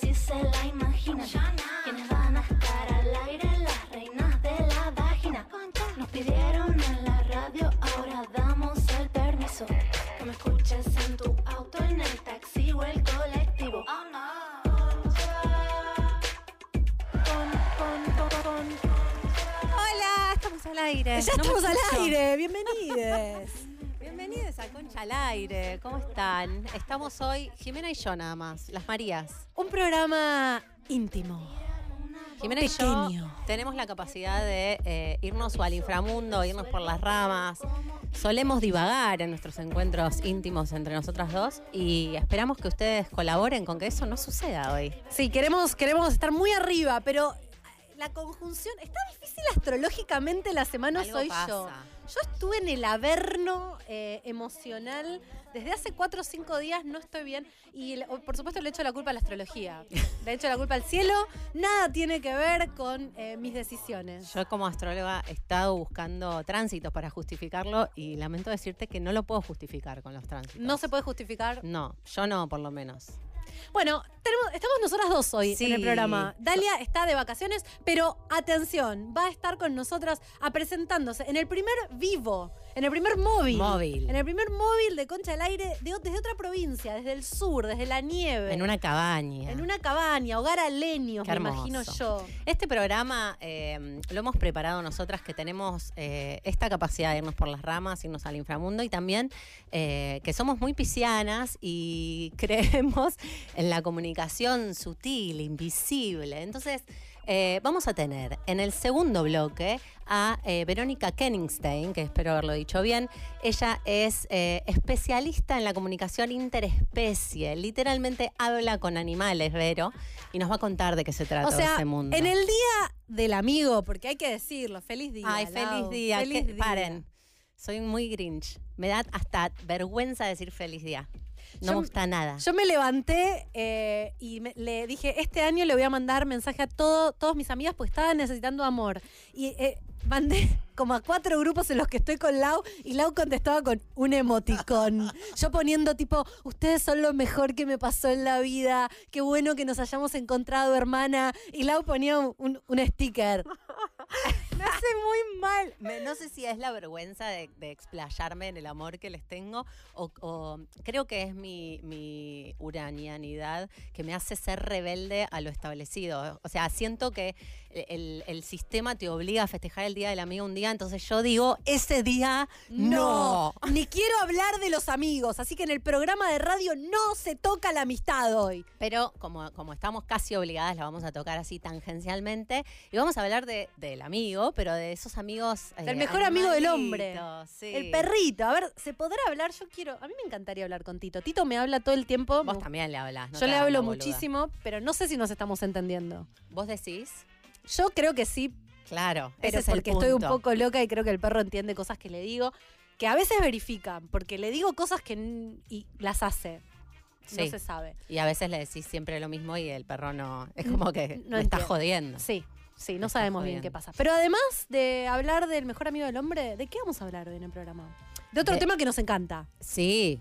si se la imaginan. Quienes van a estar al aire, las reinas de la vagina. Nos pidieron en la radio, ahora damos el permiso. Que me escuches en tu auto, en el taxi o el colectivo. Oh no. Hola, estamos al aire. Ya No estamos al aire, bienvenidos. Al Aire. ¿Cómo están? Estamos hoy, Jimena y yo nada más, las Marías. Un programa íntimo. Jimena y Pequeño. yo tenemos la capacidad de eh, irnos al inframundo, irnos por las ramas. Solemos divagar en nuestros encuentros íntimos entre nosotras dos y esperamos que ustedes colaboren con que eso no suceda hoy. Sí, queremos, queremos estar muy arriba, pero la conjunción está difícil astrológicamente la semana Algo soy pasa. yo. Yo estuve en el averno eh, emocional desde hace cuatro o cinco días, no estoy bien. Y el- por supuesto le echo la culpa a la astrología. Le echo la culpa al cielo. Nada tiene que ver con eh, mis decisiones. Yo como astróloga he estado buscando tránsitos para justificarlo y lamento decirte que no lo puedo justificar con los tránsitos. No se puede justificar. No, yo no, por lo menos. Bueno, tenemos, estamos nosotras dos hoy Sí. en el programa. Dalia está de vacaciones, pero atención, va a estar con nosotras a presentándose en el primer vivo, en el primer móvil. Móvil. En el primer móvil de Concha del Aire de, desde otra provincia, desde el sur, desde la nieve. En una cabaña. En una cabaña, hogar a leños, me imagino yo. Este programa eh, lo hemos preparado nosotras que tenemos eh, esta capacidad de irnos por las ramas, irnos al inframundo y también eh, que somos muy piscianas y creemos en la comunicación sutil, invisible. Entonces, vamos a tener en el segundo bloque a eh, Verónica Kenningstein, que espero haberlo dicho bien. Ella es eh, especialista en la comunicación interespecie. Literalmente habla con animales, Vero, y nos va a contar de qué se trata O sea, ese mundo. en el día del amigo, porque hay que decirlo, feliz día. Ay, Lau. feliz día. Feliz que- día. Paren. Soy muy grinch. Me da hasta vergüenza decir feliz día. No Yo- me gusta nada. Yo me levanté eh, y me- le dije, este año le voy a mandar mensaje a todo, todos mis amigas porque estaban necesitando amor. Y eh, mandé como a cuatro grupos en los que estoy con Lau y Lau contestaba con un emoticón. Yo poniendo tipo, ustedes son lo mejor que me pasó en la vida, qué bueno que nos hayamos encontrado, hermana. Y Lau ponía un, un sticker. Me hace muy mal. Me- no sé si es la vergüenza de, de explayarme en el amor que les tengo o, o creo que es mi, mi uranianidad que me hace ser rebelde a lo establecido. O sea, siento que el, el sistema te obliga a festejar el Día del Amigo un día, entonces yo digo, ese día no. No, ni quiero hablar de los amigos, así que en el programa de radio no se toca la amistad hoy. Pero como, como estamos casi obligadas, la vamos a tocar así tangencialmente. Y vamos a hablar de, del amigo, pero de esos amigos. eh, El mejor amigo del hombre. sí. El perrito. A ver, ¿se podrá hablar? Yo quiero. A mí me encantaría hablar con Tito. Tito me habla todo el tiempo. Vos también le hablas. no Yo le hablo muchísimo, pero no sé si nos estamos entendiendo. Vos decís, Yo creo que sí, claro. pero ese es el porque estoy un punto. poco loca y creo que el perro entiende cosas que le digo, que a veces verifican, porque le digo cosas que y las hace. No Sí. se sabe. Y a veces le decís siempre lo mismo y el perro no. Es como que No está jodiendo. Sí, sí, no sabemos bien qué pasa. Pero además de hablar del mejor amigo del hombre, ¿de qué vamos a hablar hoy en el programa? De otro De- tema que nos encanta. Sí.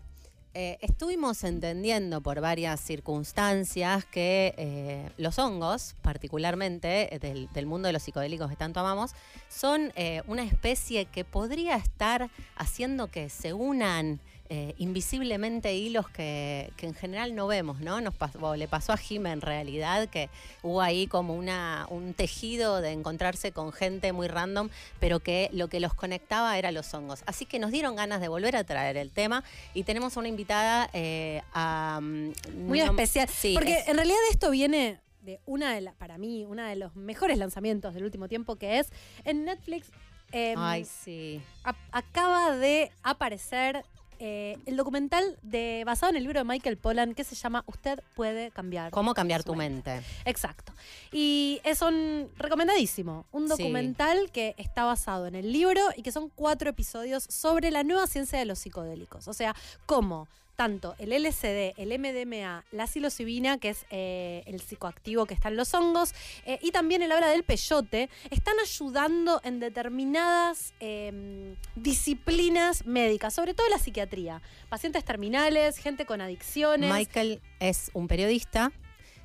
Eh, estuvimos entendiendo por varias circunstancias que eh, los hongos, particularmente eh, del, del mundo de los psicodélicos que tanto amamos, son eh, una especie que podría estar haciendo que se unan eh, invisiblemente hilos que, que en general no vemos, ¿no? Nos pasó, le pasó a Jim en realidad, que hubo ahí como una, un tejido de encontrarse con gente muy random, pero que lo que los conectaba era los hongos. Así que nos dieron ganas de volver a traer el tema y tenemos una invitada eh, a, mm, Muy no- especial. Sí, porque es- en realidad esto viene de una de las, para mí, una de los mejores lanzamientos del último tiempo, que es en Netflix. em, Ay, sí. a- acaba de aparecer eh, el documental de basado en el libro de Michael Pollan que se llama Usted puede cambiar. ¿Cómo cambiar tu mente? Exacto. Y es un recomendadísimo, un Sí. documental que está basado en el libro y que son cuatro episodios sobre la nueva ciencia de los psicodélicos. O sea, cómo tanto el LSD, el MDMA, la psilocibina, que es eh, el psicoactivo que está en los hongos, eh, y también el habla del peyote, están ayudando en determinadas eh, disciplinas médicas, sobre todo la psiquiatría. Pacientes terminales, gente con adicciones. Michael es un periodista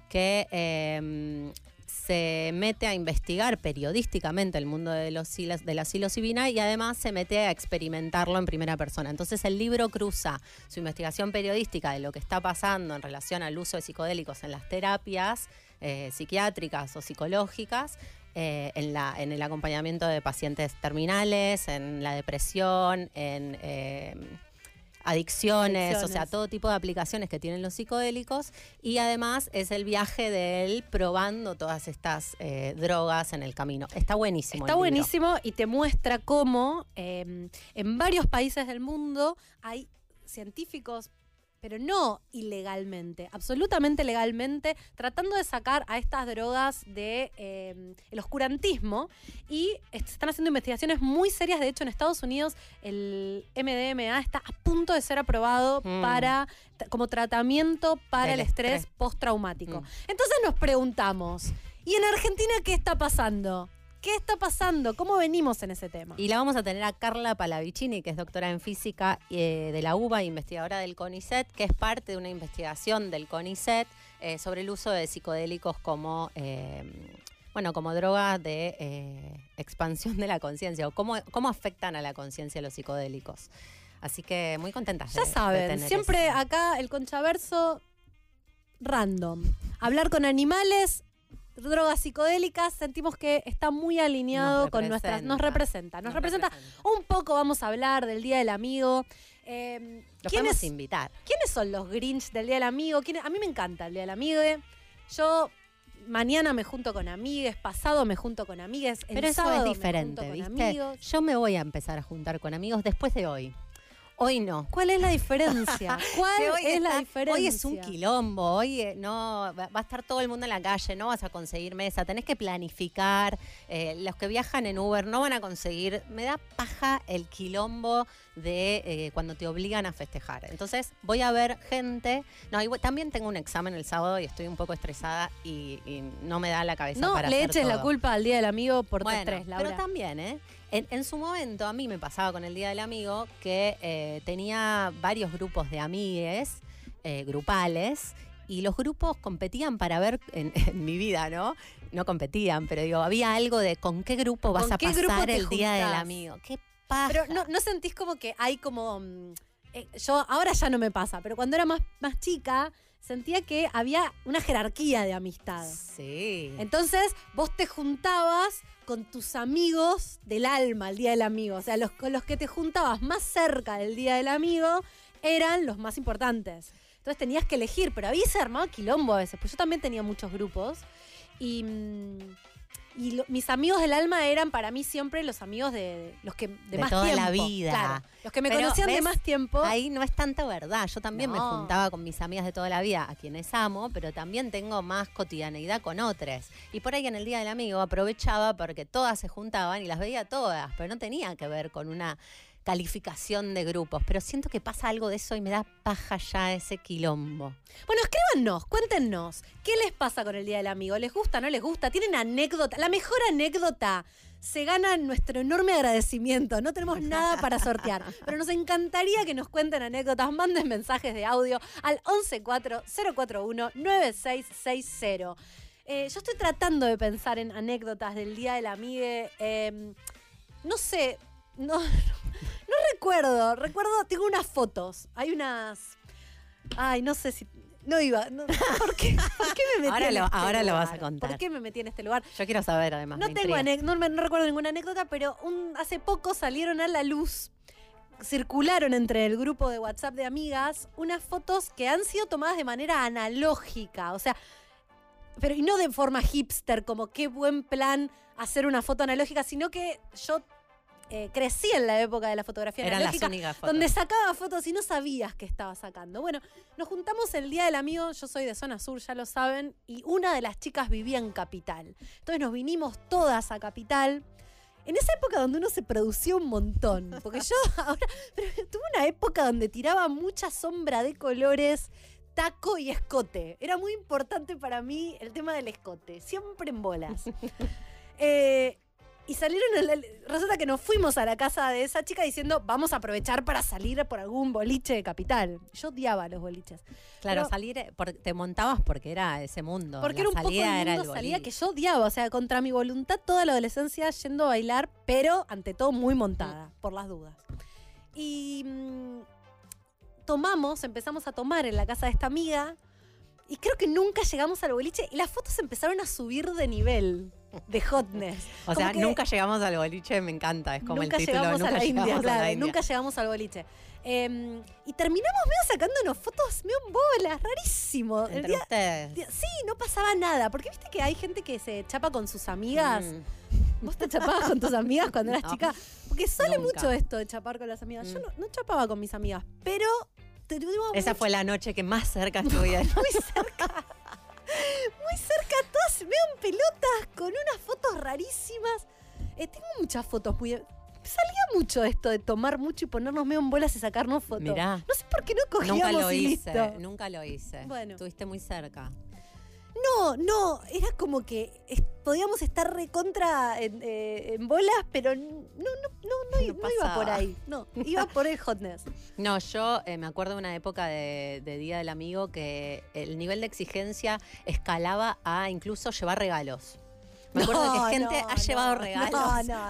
que eh, se mete a investigar periodísticamente el mundo de, los, de la psilocibina y además se mete a experimentarlo en primera persona. Entonces el libro cruza su investigación periodística de lo que está pasando en relación al uso de psicodélicos en las terapias eh, psiquiátricas o psicológicas, eh, en, la, en el acompañamiento de pacientes terminales, en la depresión, en eh, adicciones, o sea, todo tipo de aplicaciones que tienen los psicodélicos. Y además es el viaje de él probando todas estas eh, drogas en el camino. Está buenísimo. Está el libro. buenísimo y te muestra cómo eh, en varios países del mundo hay científicos, pero no ilegalmente, absolutamente legalmente, tratando de sacar a estas drogas de eh, el oscurantismo y est- están haciendo investigaciones muy serias. De hecho, en Estados Unidos el MDMA está a punto de ser aprobado Mm. para como tratamiento para Del el estrés, estrés. postraumático. Mm. Entonces nos preguntamos, ¿y en Argentina qué está pasando? ¿Qué está pasando? ¿Cómo venimos en ese tema? Y la vamos a tener a Carla Palavicini, que es doctora en física eh, de la UBA, investigadora del CONICET, que es parte de una investigación del CONICET eh, sobre el uso de psicodélicos como, eh, bueno, como droga de eh, expansión de la conciencia, o cómo, cómo afectan a la conciencia los psicodélicos. Así que muy contentas. Ya de- de saben, tener siempre eso. acá el conchaverso random. Hablar con animales, drogas psicodélicas, sentimos que está muy alineado Nos con nuestras. Nos representa. Nos, representa. Un poco vamos a hablar del Día del Amigo. Eh, Los ¿quiénes, invitar. ¿Quiénes son los Grinch del Día del Amigo? ¿Quiénes- A mí me encanta el Día del Amigo. Yo mañana me junto con amigues, pasado me junto con amigues. Pero eso es diferente, ¿viste? amigos. Yo me voy a empezar a juntar con amigos después de hoy. Hoy no. ¿Cuál es la diferencia? ¿Cuál hoy es la diferencia? Hoy es un quilombo, hoy eh, no va a estar todo el mundo en la calle, no vas a conseguir mesa, tenés que planificar. eh, los que viajan en Uber no van a conseguir. Me da paja el quilombo de eh, cuando te obligan a festejar. Entonces voy a ver gente. No, igual- también tengo un examen el sábado y estoy un poco estresada y, y no me da la cabeza No para le hacer eches la culpa al Día del Amigo por Bueno, tres, Laura. pero también, ¿eh? En, en su momento, a mí me pasaba con el Día del Amigo que eh, tenía varios grupos de amigues, eh, grupales, y los grupos competían para ver, en, en mi vida, ¿no? No competían, pero digo, había algo de con qué grupo vas ¿Con a pasar el Día del? Amigo. ¿Qué paja? Pero no, ¿no sentís como que hay como... mm, eh, yo ahora ya no me pasa, pero cuando era más, más chica sentía que había una jerarquía de amistad. Sí. Entonces vos te juntabas con tus amigos del alma el Día del Amigo. O sea, los con los que te juntabas más cerca del Día del Amigo eran los más importantes. Entonces tenías que elegir, pero había ese armado quilombo a veces, pues yo también tenía muchos grupos. Y, mm, y lo- mis amigos del alma eran para mí siempre los amigos de, los que de, De más toda la vida. Claro, los que me Pero, conocían de más tiempo. Ahí no es tanta verdad. Yo también me juntaba con mis amigas de toda la vida, a quienes amo, pero también tengo más cotidianeidad con otras. Y por ahí en el Día del Amigo aprovechaba porque todas se juntaban y las veía todas, pero no tenía que ver con una calificación de grupos. Pero siento que pasa algo de eso y me da paja ya ese quilombo. Bueno, escríbanos, cuéntenos, ¿qué les pasa con el Día del Amigo? ¿Les gusta, no les gusta? ¿Tienen anécdota? La mejor anécdota se gana nuestro enorme agradecimiento. No tenemos nada para sortear, pero nos encantaría que nos cuenten anécdotas. Manden mensajes de audio al 114-041-9660. Eh, yo estoy tratando de pensar en anécdotas del Día del Amigo. no sé, no, no recuerdo. Recuerdo, tengo unas fotos. Hay unas Ay, no sé si. No iba. no- ¿por, qué, por qué me metí Ahora en lo- este ahora lo vas a contar. ¿Por qué me metí en este lugar? Yo quiero saber además. No tengo no, no recuerdo ninguna anécdota, pero un- hace poco salieron a la luz, circularon entre el grupo de WhatsApp de amigas unas fotos que han sido tomadas de manera analógica. O sea, pero y no de forma hipster, como qué buen plan hacer una foto analógica, sino que yo eh, crecí en la época de la fotografía Eran las analógica. únicas fotos. Donde sacaba fotos y no sabías que estaba sacando. Bueno, nos juntamos el Día del Amigo, yo soy de zona sur, ya lo saben, y una de las chicas vivía en Capital. Entonces nos vinimos todas a Capital. En esa época donde uno se producía un montón, porque yo ahora pero tuve una época donde tiraba mucha sombra de colores, taco y escote. Era muy importante para mí el tema del escote, siempre en bolas. Eh, Y salieron, el- el- resulta que nos fuimos a la casa de esa chica diciendo, vamos a aprovechar para salir por algún boliche de capital. Yo odiaba los boliches. Claro, Pero- salir, eh, por- te montabas porque era ese mundo. Porque la era un poco salida el era el salida que yo odiaba, o sea, contra mi voluntad toda la adolescencia yendo a bailar, pero ante todo muy montada, por las dudas. Y mm, tomamos, empezamos a tomar en la casa de esta amiga, y creo que nunca llegamos al boliche, y las fotos empezaron a subir de nivel, de hotness. O sea, nunca llegamos al boliche, me encanta. Es como nunca el título. llegamos nunca a la India, llegamos a claro, la India. nunca llegamos al boliche. Em, y terminamos medio sacándonos fotos medio en bolas, rarísimo. El Entre día- ustedes. Día- Sí, no pasaba nada. Porque viste que hay gente que se chapa con sus amigas. Mm. ¿Vos te chapabas con tus amigas cuando eras No. chica? Porque sale Nunca. mucho esto de chapar con las amigas. Yo Mm. no, no chapaba con mis amigas, pero tuvimos Esa mucho- fue la noche que más cerca estuve. muy cerca. Muy cerca, todas medio en pelotas, con unas fotos rarísimas. Eh, tengo muchas fotos muy. Salía mucho esto de tomar mucho y ponernos medio en bolas y sacarnos fotos. Mirá. No sé por qué no cogíamos Nunca lo y hice, listo. nunca lo hice. Bueno. Estuviste muy cerca. No, no, era como que podíamos estar recontra en, eh, en bolas, pero no, no, no, no, iba por ahí. No, iba por el hotness. No, yo eh, me acuerdo de una época de, de Día del Amigo que el nivel de exigencia escalaba a incluso llevar regalos. Me acuerdo No, que gente no, ha llevado no, regalos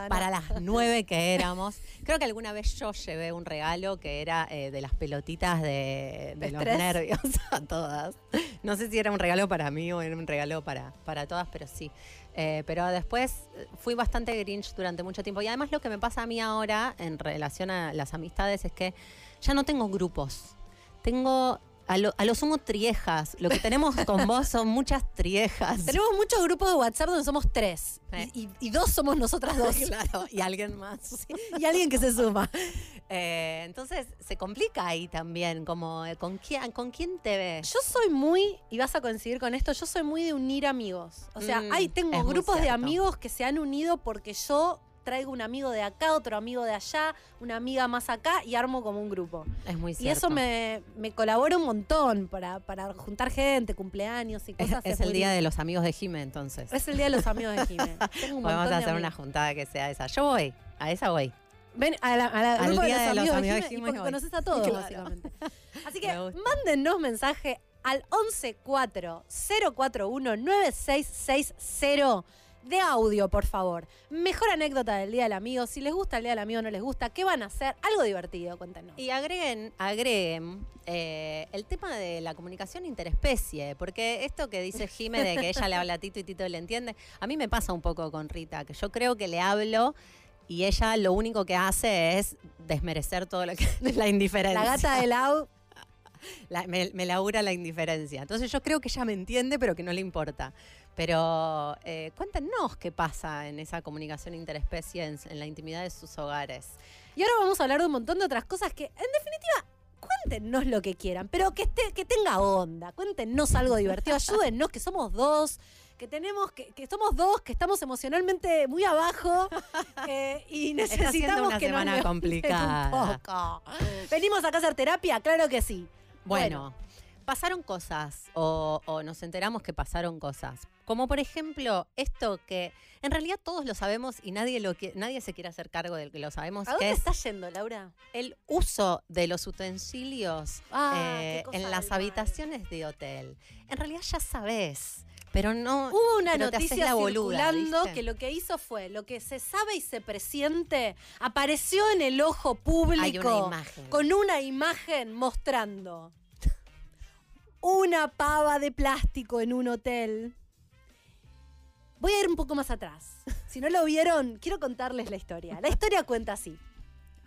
para las nueve que éramos. Creo que alguna vez yo llevé un regalo que era eh, de las pelotitas de, de ¿De los nervios a todas. No sé si era un regalo para mí o era un regalo para, para todas, pero sí. Eh, pero después eh, fui bastante grinch durante mucho tiempo. Y además lo que me pasa a mí ahora en relación a las amistades es que ya no tengo grupos. Tengo a lo, a lo sumo triejas. Lo que tenemos con vos son muchas triejas. Tenemos muchos grupos de WhatsApp donde somos tres. Eh. Y, dos somos nosotras dos. claro, y alguien más. y alguien que se suma. Eh, entonces se complica ahí también, como eh, con quién, con quién te ves. Yo soy muy, y vas a coincidir con esto, yo soy muy de unir amigos. O sea, Mm, ahí tengo grupos de amigos que se han unido porque yo traigo un amigo de acá, otro amigo de allá, una amiga más acá y armo como un grupo. Es muy Y cierto. eso me, me colabora un montón para, para juntar gente, cumpleaños y es, cosas. es muy el día de los amigos de Jime, entonces. Es el día de los amigos de Jiménez. Tengo un Podemos hacer una juntada que sea esa. Yo voy, a esa voy. Ven a la, a la- Al grupo día de los amigos de y porque voy. conoces a todos, Claro. básicamente. Así que mándennos mensaje al 114-041-9660 de audio, por favor. Mejor anécdota del Día del Amigo. Si les gusta el Día del Amigo o no les gusta, ¿qué van a hacer? Algo divertido, cuéntenos. Y agreguen, agreguen eh, el tema de la comunicación interespecie, porque esto que dice Jime de que ella le habla a Tito y Tito le entiende, a mí me pasa un poco con Rita, que yo creo que le hablo y ella lo único que hace es desmerecer todo lo que la indiferencia. La gata de Lau. La- me, me labura la indiferencia. Entonces yo creo que ella me entiende, pero que no le importa. Pero eh, cuéntenos qué pasa en esa comunicación interespecie en, en la intimidad de sus hogares. Y ahora vamos a hablar de un montón de otras cosas que, en definitiva, cuéntenos lo que quieran, pero que, esté, que tenga onda. Cuéntenos algo divertido. Ayúdennos, que somos dos. Que tenemos, que, que somos dos, que estamos emocionalmente muy abajo eh, y Está necesitamos una que semana complicada. un poco. ¿Venimos acá a hacer terapia? Claro que sí. Bueno, pasaron cosas o, o nos enteramos que pasaron cosas. Como por ejemplo esto que en realidad todos lo sabemos y nadie, lo nadie se quiere hacer cargo del que lo sabemos, ¿A dónde que es estás yendo, Laura? el uso de los utensilios Ah, eh, qué cosa en del las mal. habitaciones de hotel. En realidad ya sabes, pero no... Hubo una noticia la boluda, circulando ¿viste? que lo que hizo fue lo que se sabe y se presiente apareció en el ojo público una con una imagen mostrando una pava de plástico en un hotel. Voy a ir un poco más atrás. Si no lo vieron, quiero contarles la historia. La historia cuenta así.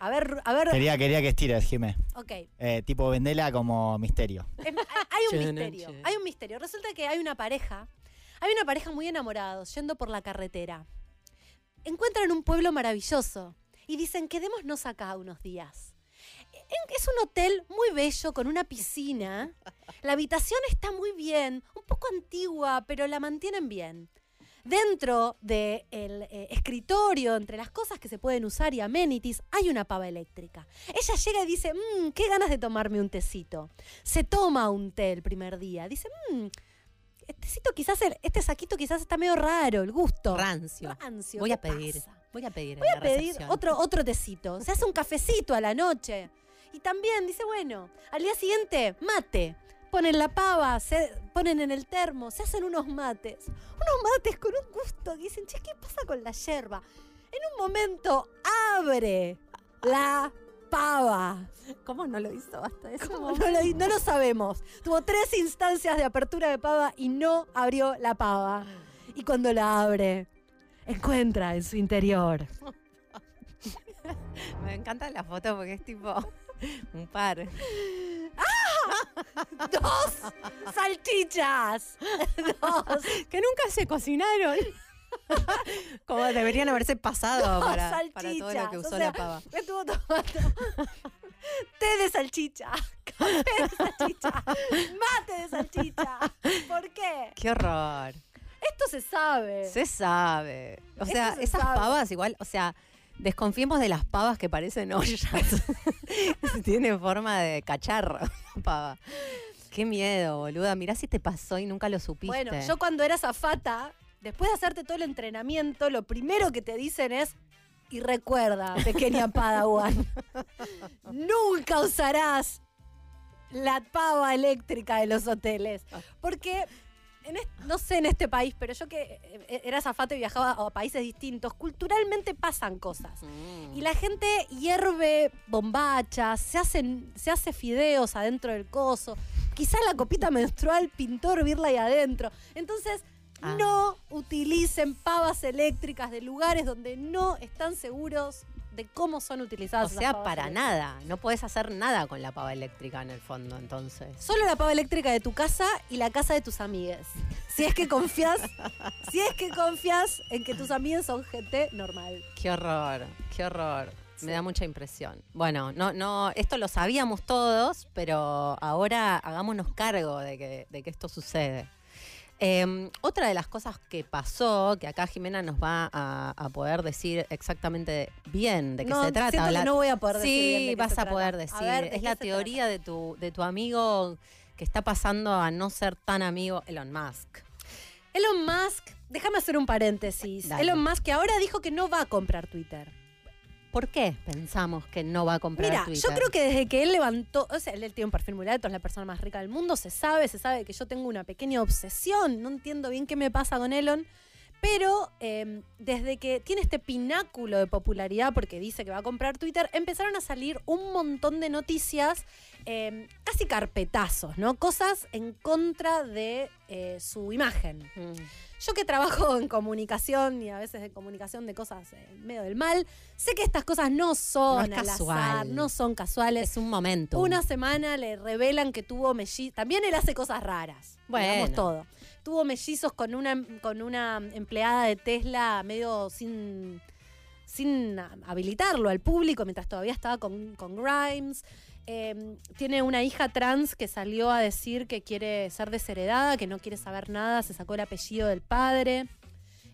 A ver, a ver, Quería, quería que estires, Jimé. ok. Eh, tipo vendela como misterio. Hay un misterio, hay un misterio. Resulta que hay una pareja, hay una pareja muy enamorados yendo por la carretera. Encuentran un pueblo maravilloso y dicen, quedémonos acá unos días. En- Es un hotel muy bello con una piscina. La habitación está muy bien, un poco antigua, pero la mantienen bien. Dentro del escritorio, entre las cosas que se pueden usar y amenities, hay una pava eléctrica. Ella llega y dice, mmm, qué ganas de tomarme un tecito. Se toma un té el primer día. Dice, mmm, este tecito quizás, este saquito quizás está medio raro, el gusto. Rancio. Rancio, Voy a ¿qué pedir. pasa? Voy a pedir. Voy a pedir recepción. otro, otro tecito. Se hace un cafecito a la noche. Y también dice, bueno, al día siguiente, mate. Ponen la pava, se ponen en el termo, se hacen unos mates. Unos mates con un gusto dicen, che, ¿qué pasa con la yerba? En un momento abre la pava. ¿Cómo no lo hizo hasta eso? No, lo, no lo sabemos. Tuvo tres instancias de apertura de pava y no abrió la pava. Y cuando la abre, encuentra en su interior Me encanta la foto porque es tipo un par. ¡Dos salchichas! ¡Dos! Que nunca se cocinaron. Como deberían haberse pasado Dos para, salchichas. para todo lo que usó o sea, la pava. Estuvo tomando té de salchicha, café de salchicha, mate de salchicha. ¿Por qué? Qué horror. Esto se sabe. Se sabe. O sea, se esas sabe. pavas igual, o sea, desconfiemos de las pavas que parecen ollas. Tienen forma de cacharro, pava. Qué miedo, boluda. Mirá si te pasó y nunca lo supiste. Bueno, yo cuando era zafata, después de hacerte todo el entrenamiento, lo primero que te dicen es, y recuerda, pequeña Padawan, nunca usarás la pava eléctrica de los hoteles. Porque, en est- no sé en este país, pero yo que eh, era zafata y viajaba a países distintos, culturalmente pasan cosas. Mm. Y la gente hierve bombachas, se, hacen, se hace fideos adentro del coso. Quizás la copita menstrual pintó hervirla ahí adentro. Entonces, Ah. no utilicen pavas eléctricas de lugares donde no están seguros de cómo son O utilizadas. esas sea, pavas para eléctricas. nada. No puedes hacer nada con la pava eléctrica en el fondo, entonces. Solo la pava eléctrica de tu casa y la casa de tus amigues. Si es que confías, si es que confías en que tus amigues son gente normal. Qué horror, qué horror. Me da mucha impresión. Bueno, no, no, esto lo sabíamos todos, pero ahora hagámonos cargo de que, de que esto sucede. Eh, otra de las cosas que pasó, que acá Jimena nos va a, a poder decir exactamente bien de qué no, se trata. que no voy a poder decir sí, de vas a trata. poder decir. ver, ¿de es la teoría de tu, de tu amigo que está pasando a no ser tan amigo Elon Musk. Elon Musk, déjame hacer un paréntesis. Dale. Elon Musk que ahora dijo que no va a comprar Twitter. ¿Por qué pensamos que no va a comprar Mira, Twitter? yo creo que desde que él levantó, o sea, él tiene un perfil muy alto, es la persona más rica del mundo, se sabe, se sabe que yo tengo una pequeña obsesión, no entiendo bien qué me pasa con Elon, pero eh, desde que tiene este pináculo de popularidad porque dice que va a comprar Twitter, empezaron a salir un montón de noticias, eh, casi carpetazos, ¿no? Cosas en contra de eh, su imagen. Mm. Yo que trabajo en comunicación y a veces en comunicación de cosas eh, medio del mal, sé que estas cosas no son No es al casual. azar, no son casuales. Es un momento. Una semana le revelan que tuvo mellizos. También él hace cosas raras. Bueno. Digamos todo. Tuvo mellizos con una, con una empleada de Tesla medio sin, sin habilitarlo al público mientras todavía estaba con, con Grimes. Eh, tiene una hija trans que salió a decir que quiere ser desheredada, que no quiere saber nada, se sacó el apellido del padre.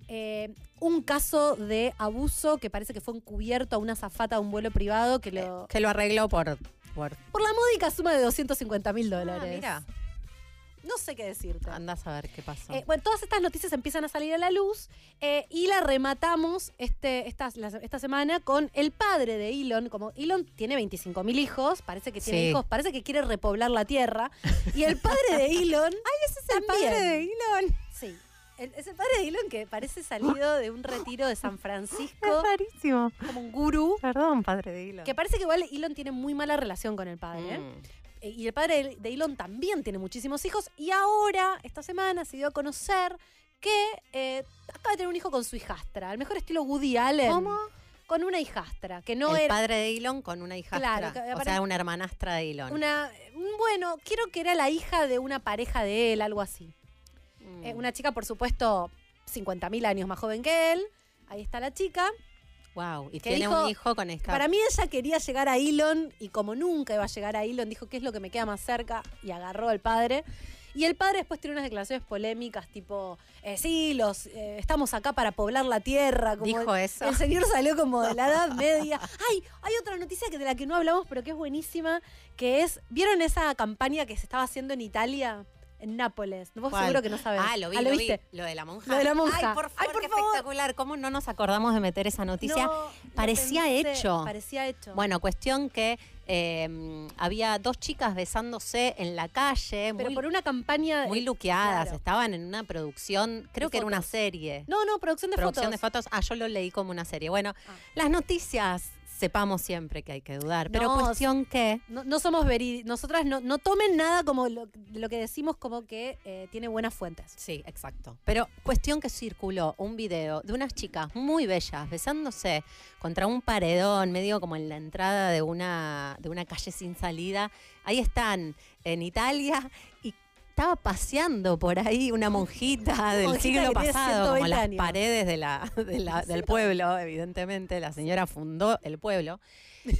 Eh, un caso de abuso que parece que fue encubierto a una zafata de un vuelo privado que lo, Que lo arregló por. por por la módica suma de 250 mil dólares. Ah, mira, No sé qué decirte. andás a ver qué pasó. Eh, bueno, todas estas noticias empiezan a salir a la luz eh, y la rematamos este, esta, la- esta semana con el padre de Elon. Como Elon tiene 25 mil hijos, parece que tiene Sí. hijos, parece que quiere repoblar la tierra. Y el padre de Elon. ¡Ay, ese es el padre de Elon! Sí. El- es el padre de Elon que parece salido de un retiro de San Francisco, rarísimo. como un gurú. Perdón, padre de Elon. Que parece que igual Elon tiene muy mala relación con el padre. ¿eh? Mm. Eh, Y el padre de- Elon también tiene muchísimos hijos. Y ahora, esta semana, se dio a conocer que eh, acaba de tener un hijo con su hijastra. Al mejor estilo Woody Allen. ¿Cómo? Con una hijastra. Que no el era padre de Elon con una hijastra. Claro, o sea, una hermanastra de Elon. una. Bueno, quiero que era la hija de una pareja de él, algo así. Mm. Eh, una chica, por supuesto, 50.000 años más joven que él. Ahí está la chica. Wow. Y que tiene dijo- un hijo con esta. Para mí ella quería llegar a Elon y como nunca iba a llegar a Elon, dijo, ¿qué es lo que me queda más cerca? Y agarró al padre. Y el padre después tiene unas declaraciones polémicas, tipo, eh, sí, los, eh, estamos acá para poblar la tierra. Como Dijo el, eso. El señor salió como de la Edad Media. Ay, hay otra noticia que de la que no hablamos, pero que es buenísima, que es, ¿vieron esa campaña que se estaba haciendo en Italia? En Nápoles. Vos ¿Cuál? seguro que no sabés. Ah, lo vi, Ah, lo, vi. viste? Lo de la monja. Lo de la monja. Ay, por Ay, favor, por qué favor. espectacular. ¿Cómo no nos acordamos de meter esa noticia? No, parecía pensé, hecho. Parecía hecho. Bueno, cuestión que eh, había dos chicas besándose en la calle, pero muy, por una campaña. muy luqueadas. claro. Estaban en una producción, creo De que era una serie. No, no, producción de producción fotos. de fotos. Ah, yo lo leí como una serie. Bueno, Ah. las noticias sepamos siempre que hay que dudar. Pero No, cuestión que. No, no somos verídicos. Nosotras no, no tomen nada como lo, lo que decimos como que eh, tiene buenas fuentes. Sí, exacto. Pero cuestión que circuló un video de unas chicas muy bellas besándose contra un paredón, medio como en la entrada de una, de una calle sin salida. Ahí están, en Italia, estaba paseando por ahí una monjita del Monjita siglo pasado, como 120 las años. paredes de la, de la- del pueblo, evidentemente. La señora fundó el pueblo.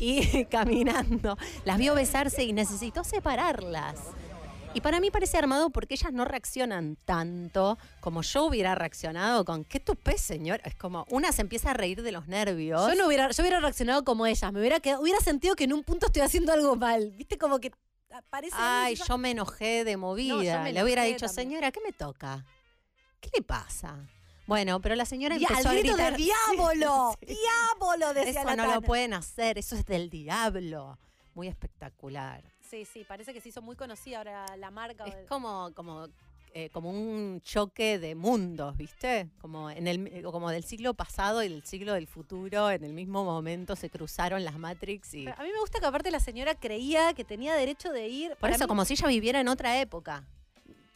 Y caminando, las vio besarse y necesitó separarlas. Y para mí parece armado porque ellas no reaccionan tanto como yo hubiera reaccionado con ¿qué tupé, señor? Es como una se empieza a reír de los nervios. Yo no hubiera, yo hubiera reaccionado como ellas. Me hubiera quedado, hubiera sentido que en un punto estoy haciendo algo mal. ¿Viste? Como que parece. Ay, yo me enojé de movida. me Le hubiera enojé dicho, también. señora, ¿qué me toca? ¿Qué le pasa? Bueno, pero la señora empezó al a gritar. diablo, Sí. diablo, decía Eso no lo pueden hacer, eso es del diablo. Muy espectacular. Sí, sí, parece que se hizo muy conocida ahora la marca. Es como, como, eh, como un choque de mundos, ¿viste? Como, en el, eh, como del siglo pasado y del siglo del futuro, en el mismo momento se cruzaron las Matrix y... Pero a mí me gusta que aparte la señora creía que tenía derecho de ir. Por eso, mí, como si ella viviera en otra época.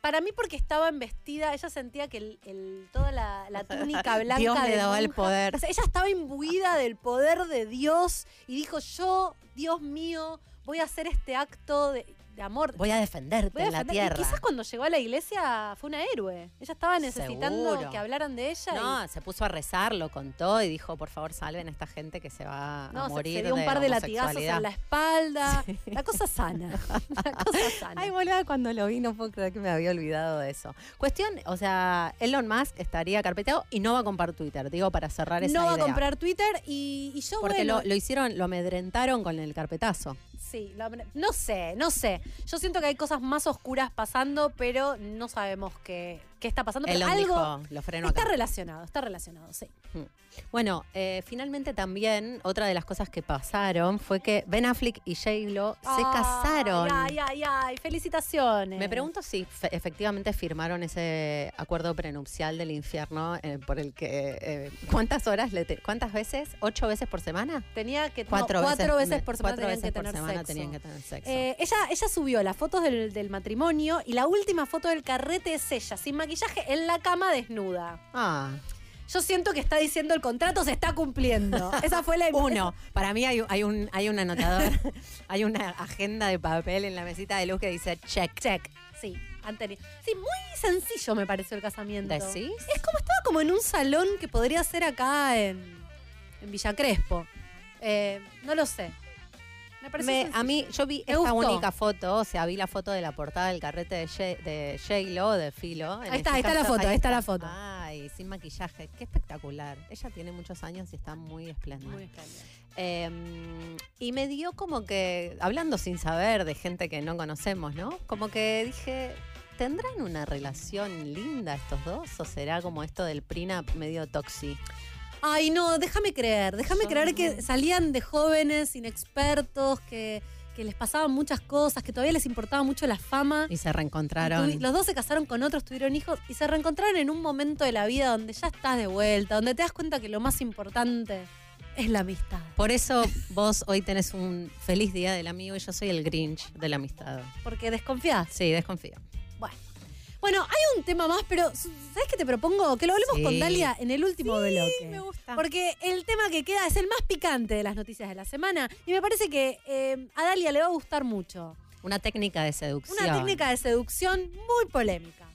para mí porque estaba vestida, ella sentía que el, el- toda la, la túnica blanca Dios le daba el poder. O sea, ella estaba imbuida del poder de Dios y dijo, yo, Dios mío, voy a hacer este acto de, de amor. Voy a defenderte Voy a en la defender". Y tierra. quizás cuando llegó a la iglesia fue una héroe. Ella estaba necesitando Seguro. que hablaran de ella. No, se puso a rezar, lo contó y dijo, por favor, salven a esta gente que se va No, a se- morir se, dio un par de latigazos homosexualidad". en la espalda. La cosa sana. La cosa sana. Ay, boluda, cuando lo vi no puedo creer que me había olvidado de eso. Cuestión, o sea, Elon Musk estaría carpeteado y no va a comprar Twitter, digo, para cerrar esa no va a idea. comprar Twitter y, y yo, Porque bueno, lo, lo hicieron, lo amedrentaron con el carpetazo. Sí, la- no sé, no sé. Yo siento que hay cosas más oscuras pasando, pero no sabemos qué, qué está pasando. Pero Elon algo dijo, lo freno está acá. relacionado, está relacionado, sí. Bueno, eh, finalmente también otra de las cosas que pasaron fue que Ben Affleck y J-Lo se Ay, casaron. Ay, ay, ay, felicitaciones. Me pregunto si fe- efectivamente firmaron ese acuerdo prenupcial del infierno eh, por el que eh, ¿cuántas horas le te- cuántas veces? ¿Ocho veces por semana? Tenía que no, Cuatro, cuatro veces, por semana cuatro tenían veces que por tener semana sexo. tenían que tener sexo. Ella, ella subió las fotos del, del matrimonio y la última foto del carrete es ella, sin maquillaje, en la cama desnuda. ah, Yo siento que está diciendo el contrato se está cumpliendo. Esa fue la uno. Para mí hay, un- hay un hay un anotador, hay una agenda de papel en la mesita de luz que dice check. Check. Sí, anterior. Sí, muy sencillo me pareció el casamiento. ¿Decís? Es como estaba como en un salón que podría ser acá en, en Villa Crespo. Eh, no lo sé. Me a mí, yo vi esta gustó. única foto, o sea, vi la foto de la portada del carrete de, J- de J-Lo, de Filo. en Ahí está, ahí está la foto, ahí está la foto. Ay, sin maquillaje, qué espectacular. Ella tiene muchos años y está muy espléndida. Muy extraño. Eh, y me dio como que, hablando sin saber de gente que no conocemos, ¿no? Como que dije, ¿tendrán una relación linda estos dos? ¿O será como esto del prenup medio toxi? Ay, no, déjame creer. Déjame creer que salían de jóvenes, inexpertos, que, que les pasaban muchas cosas, que todavía les importaba mucho la fama. Y se Y reencontraron. tuvi- los dos se casaron con otros, tuvieron hijos y se reencontraron en un momento de la vida donde ya estás de vuelta, donde te das cuenta que lo más importante es la amistad. Por eso vos hoy tenés un feliz día del amigo y yo soy el Grinch de la amistad. Porque desconfías. Sí, desconfío. Bueno. Hay un tema más, pero ¿sabes qué te propongo? Que lo hablemos Sí. con Dalia en el último bloque. me gusta. Porque el tema que queda es el más picante de las noticias de la semana y me parece que eh, a Dalia le va a gustar mucho. Una técnica de seducción. Una técnica de seducción muy polémica.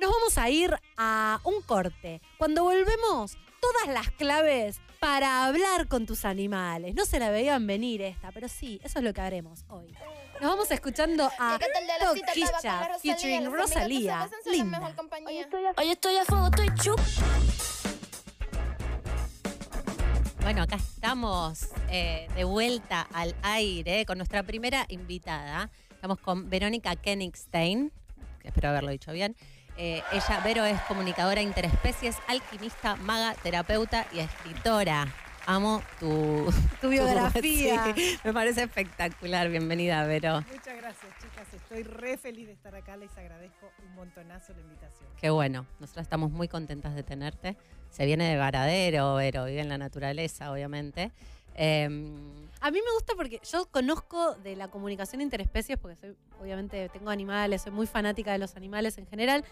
Nos vamos a ir a un corte. Cuando volvemos, todas las claves para hablar con tus animales. No se la veían venir esta, pero sí, eso es lo que haremos hoy. Nos vamos escuchando a Toquilla featuring Rosalía. Linda. Hoy estoy a fuego, estoy chup. Bueno, acá estamos eh, de vuelta al aire con nuestra primera invitada. Estamos con Verónica Kenigstein. espero haberlo dicho bien. Eh, ella, Vero, es comunicadora interespecies, alquimista, maga, terapeuta y escritora. Amo tu, Tu biografía. Sí, me parece espectacular. Bienvenida, Vero. Muchas gracias, chicas. Estoy re feliz de estar acá. Les agradezco un montonazo la invitación. Qué bueno. Nosotros estamos muy contentas de tenerte. Se viene de Varadero, Vero, vive en la naturaleza, obviamente. Em, A mí me gusta porque yo conozco de la comunicación interespecies, porque soy, obviamente tengo animales, soy muy fanática de los animales en general,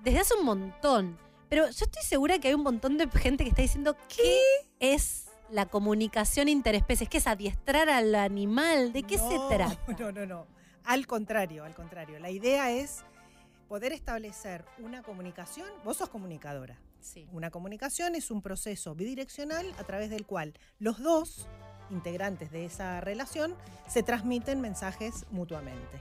desde hace un montón. Pero yo estoy segura que hay un montón de gente que está diciendo ¿qué es la comunicación interespecies? ¿Qué es adiestrar al animal? ¿De qué se trata? No, no, no. Al contrario, al contrario. La idea es poder establecer una comunicación. Vos sos comunicadora. Sí. Una comunicación es un proceso bidireccional a través del cual los dos integrantes de esa relación se transmiten mensajes mutuamente.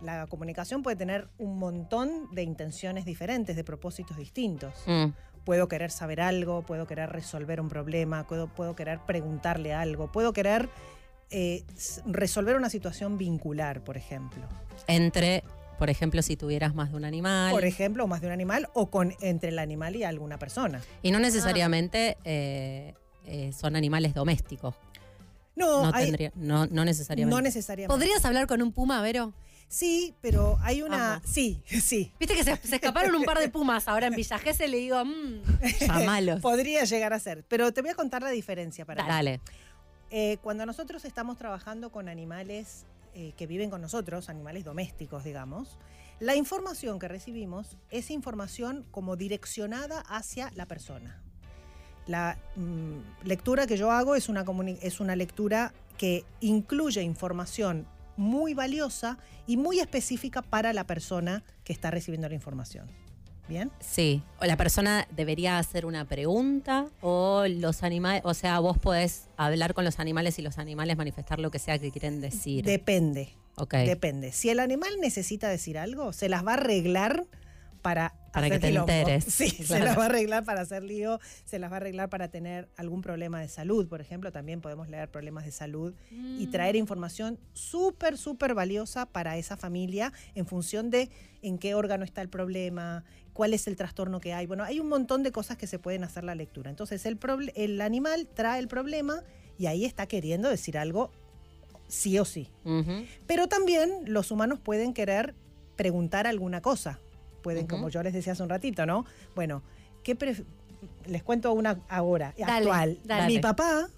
La comunicación puede tener un montón de intenciones diferentes, de propósitos distintos. mm, Puedo querer saber algo, puedo querer resolver un problema, puedo, puedo querer preguntarle algo, puedo querer eh, resolver una situación vincular, por ejemplo. entre, por ejemplo, si tuvieras más de un animal. Por ejemplo, más de un animal o con, entre el animal y alguna persona. y no necesariamente eh, eh, son animales domésticos. No, No, hay- tendría, no, no necesariamente. no necesariamente. ¿Podrías hablar con un puma, Vero? Sí, pero hay una... Sí, sí. Viste que se, se escaparon un par de pumas ahora en Villa Gesell le digo, mmm, Llamalos. Podría llegar a ser. Pero te voy a contar la diferencia para Dale. Eh, cuando nosotros estamos trabajando con animales eh, que viven con nosotros, animales domésticos, digamos, la información que recibimos es información como direccionada hacia la persona. La mm, lectura que yo hago es una, es una lectura que incluye información muy valiosa y muy específica para la persona que está recibiendo la información. ¿Bien? Sí. O la persona debería hacer una pregunta o los animales, o sea, vos podés hablar con los animales y los animales manifestar lo que sea que quieren decir. Depende. ok. Depende. Si el animal necesita decir algo, se las va a arreglar para. Para que hacer te quilombo. enteres. Sí, se las va a arreglar para hacer lío, se las va a arreglar para tener algún problema de salud, por ejemplo. También podemos leer problemas de salud y traer información súper, súper valiosa para esa familia en función de en qué órgano está el problema, cuál es el trastorno que hay. Bueno, hay un montón de cosas que se pueden hacer la lectura. Entonces, el, el animal trae el problema y ahí está queriendo decir algo sí o sí. Pero también los humanos pueden querer preguntar alguna cosa. Pueden, como yo les decía hace un ratito, ¿no? Bueno, ¿qué les cuento una ahora, Dale, actual. dale. Mi papá